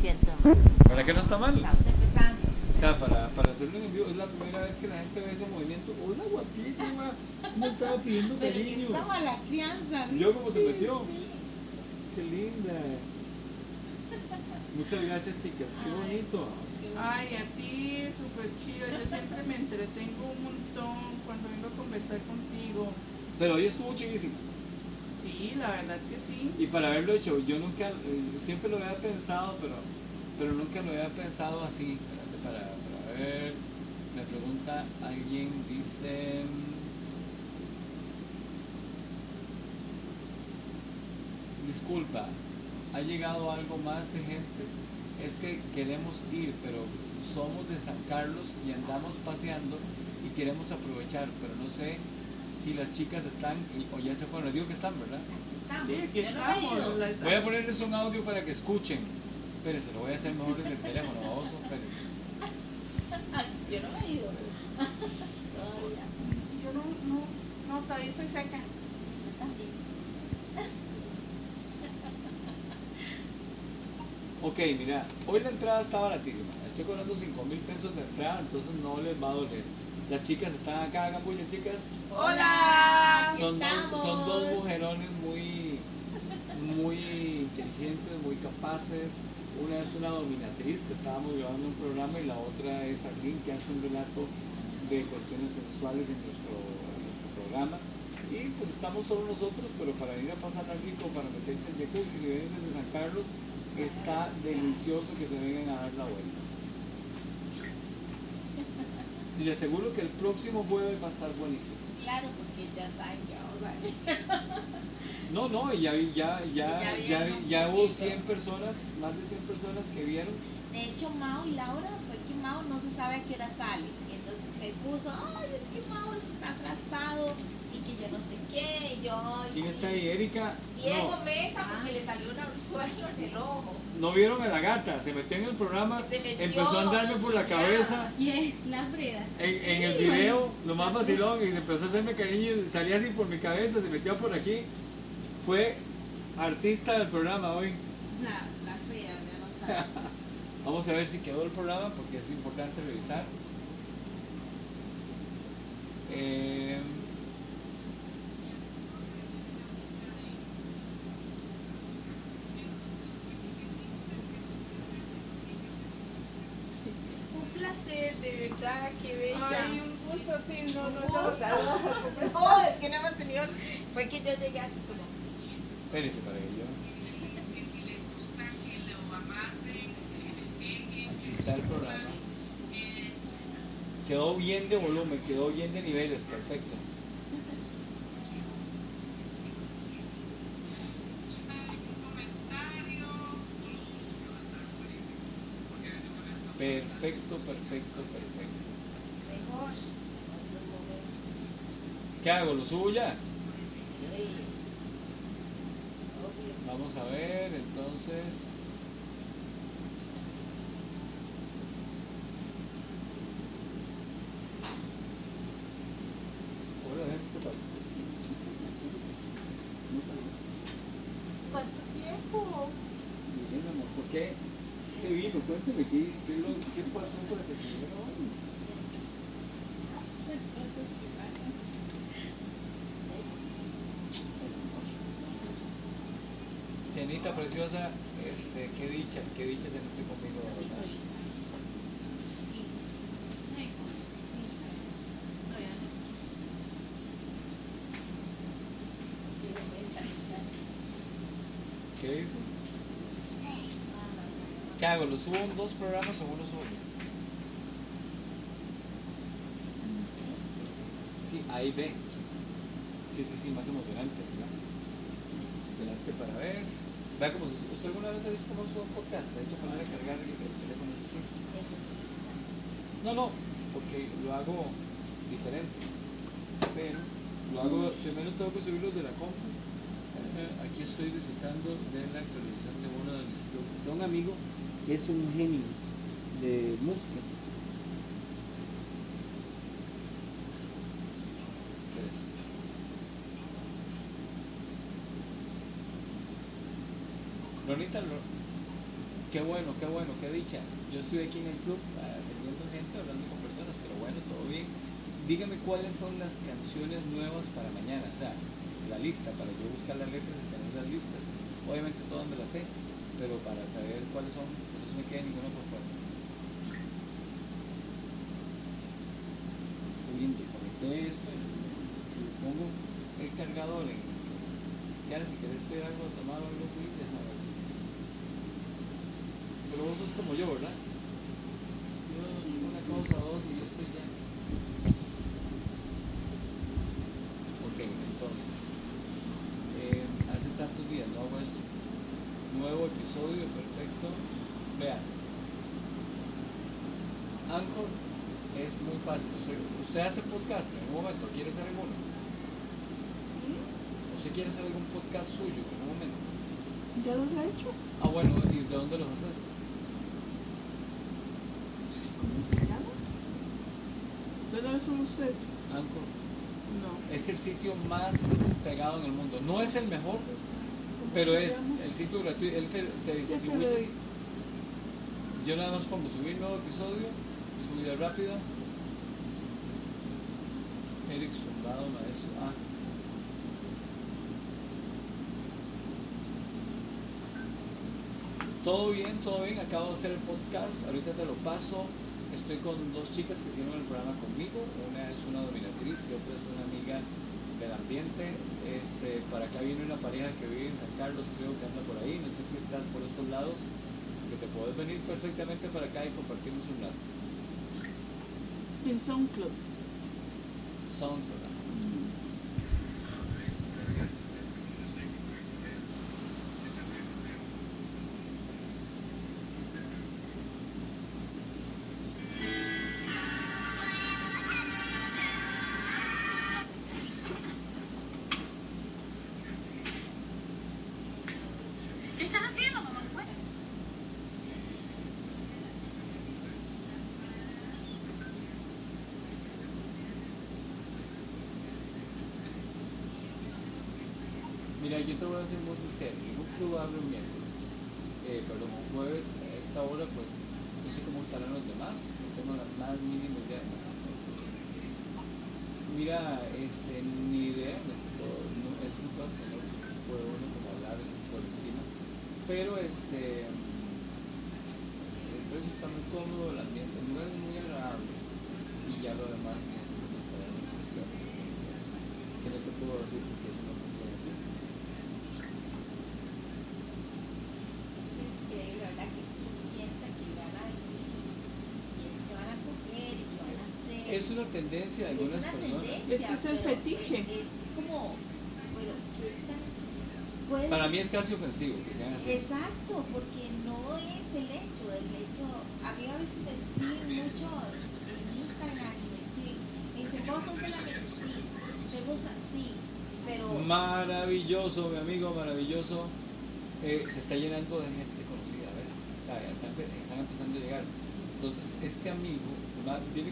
¿Para qué no está mal? Estamos empezando. O sea, para, para hacerlo en vivo, es la primera vez que la gente ve ese movimiento. ¡Hola, guapísima! Me estaba pidiendo cariño. la crianza. ¿Yo cómo se metió? Qué linda. Muchas gracias, chicas. Qué bonito. Ay, a ti, súper chido. Yo siempre me entretengo un montón cuando vengo a conversar contigo. Pero hoy estuvo chivísimo. Sí, la verdad que sí. Y para haberlo hecho, yo nunca, eh, siempre lo había pensado, pero, pero nunca lo había pensado así. Para, para ver, me pregunta alguien, dice... disculpa, ha llegado algo más de gente. Es que queremos ir, pero somos de San Carlos y andamos paseando y queremos aprovechar, pero no sé si las chicas están o ya se fueron. Les digo que están, ¿verdad? Sí, aquí estamos. Voy a ponerles un audio para que escuchen. Espérense, lo voy a hacer mejor desde el teléfono, vamos, espérense. Yo no he ido. Yo no, no, no, todavía estoy seca. Ok, mira, hoy la entrada está baratísima. Estoy cobrando 5 mil pesos de entrada, entonces no les va a doler. Las chicas están acá, hagan bulla, chicas. Hola. Son dos, son dos mujerones muy, muy inteligentes, muy capaces. Una es una dominatriz que estábamos grabando un programa y la otra es alguien que hace un relato de cuestiones sexuales en nuestro, programa. Y pues estamos solo nosotros, pero para ir a pasar al rico, para meterse en jacuzzi, si vienen desde San Carlos, está delicioso que se vengan a dar la vuelta. Y les aseguro que el próximo jueves va a estar buenísimo. Claro, porque ya saben que vamos a No, no, ya, ya, ya, ya, ya, hubo 100 personas, más de 100 personas que vieron. De hecho, Mao y Laura, fue que Mao no se sabe a qué hora sale. Entonces me puso, ay, es que Mao está atrasado yo no sé qué, yo... ¿Quién está ahí? ¿Erika? Diego no. Mesa, porque le salió un sueño en el ojo. No vieron a la gata, se metió en el programa, empezó a andarme por la cabeza. Y la Freda. En, en, el video, lo más vacilón, y se empezó a hacerme cariño, salía así por mi cabeza, se metió por aquí. Fue artista del programa hoy. La, la Freda, ya no sabe. Vamos a ver si quedó el programa, porque es importante revisar. Eh, de verdad, qué bella. Ay, un gusto, sí, no, no, no, no, es que no hemos tenido, fue que yo llegué así como Espérese para ello. Aquí está el programa. Quedó bien de volumen, quedó bien de niveles, perfecto. Perfecto, perfecto, perfecto. ¿Qué hago? ¿Lo subo ya? Vamos a ver, entonces. Hola, ¿qué pasa? ¿Cuánto tiempo? Bien, amor, ¿por qué se vino? Cuénteme, ¿qué, qué, lo- qué pasó para que se viniera hoy? Preciosa, este, qué dicha, qué dicha tenerte conmigo, verdad. ¿Qué dice? ¿Qué hago? ¿Lo subo dos programas o uno solo? Sí, ahí ve. Sí, sí, sí, más emocionante, ¿verdad? Delante para ver. Como usted alguna vez ha visto cómo un podcast. Hay que poner a cargar el, el teléfono. No, no, porque lo hago diferente. Pero lo hago, primero tengo que subirlos de la compu. Eh, Aquí estoy disfrutando de la actualización de uno de mis clubes. de un amigo que es un genio de música. ¿Qué es? Lorita, Lo- qué bueno, qué bueno, qué dicha. Yo estoy aquí en el club atendiendo gente, hablando con personas, pero bueno, todo bien. Dígame cuáles son las canciones nuevas para mañana, o sea, la lista, para yo buscar las letras y tener las listas. Obviamente todas me las sé, pero para saber cuáles son, no se me quede ninguna por fuera. Pongo el cargador en... Ya, si querés pedir algo tomar algo así, ya. Pero vos sos como yo, ¿verdad? Yo una cosa, dos y yo estoy ya. Ok, entonces. eh, hace tantos días no hago esto. Nuevo episodio, perfecto. Vean. Anchor es muy fácil. Usted, usted hace podcast en un momento, ¿quiere hacer alguno? ¿Usted quiere hacer algún podcast suyo en un momento? ¿Ya los he hecho? Ah, bueno, ¿y de dónde los haces? ¿Cómo se llama? ¿De dónde son ustedes? Anchor. No. Es el sitio más pegado en el mundo. No es el mejor, ¿Cómo pero es el sitio gratuito. Él te, distribuye. Yo nada más pongo subir nuevo episodio, subida rápida. Eric Zumbado, maestro. Ah. Todo bien, todo bien. Acabo de hacer el podcast. Ahorita te lo paso. Estoy con dos chicas que hicieron el programa conmigo. Una es una dominatriz y otra es una amiga del ambiente. Este, para acá viene una pareja que vive en San Carlos, creo que anda por ahí. No sé si estás por estos lados. Que te puedes venir perfectamente para acá y compartirnos un rato. En SoundCloud. Sound, Mira, yo te voy a ser muy sincero. Yo club abre un miércoles, eh, perdón, un jueves a esta hora, pues no sé cómo estarán los demás, no tengo la más mínima idea. Mira, este, ni idea, de todo, no, esas son cosas que no se puede uno como hablar por encima, pero este, el precio está muy cómodo, el ambiente no es muy agradable y ya lo demás no sé cómo estarán las cuestiones. Que no te puedo decir porque es una cuestión así. Es increíble, ¿verdad? Que muchos piensan que van a venir y es que van a coger y que van a hacer. Es una tendencia de Es algunas una personas. tendencia, Es que es el fetiche. Es como, bueno, ¿qué están? puede- Para mí es casi ofensivo que sean así. Exacto, porque no es el hecho, el hecho, a mí a veces me escriben mucho en Instagram y me escriben, me dicen, vos sos de la medicina, te gusta, sí, pero Maravilloso, mi amigo, maravilloso. Eh, se está llenando de gente conocida, ¿ves? O sea, están, están empezando a llegar. Entonces, este amigo va- viene con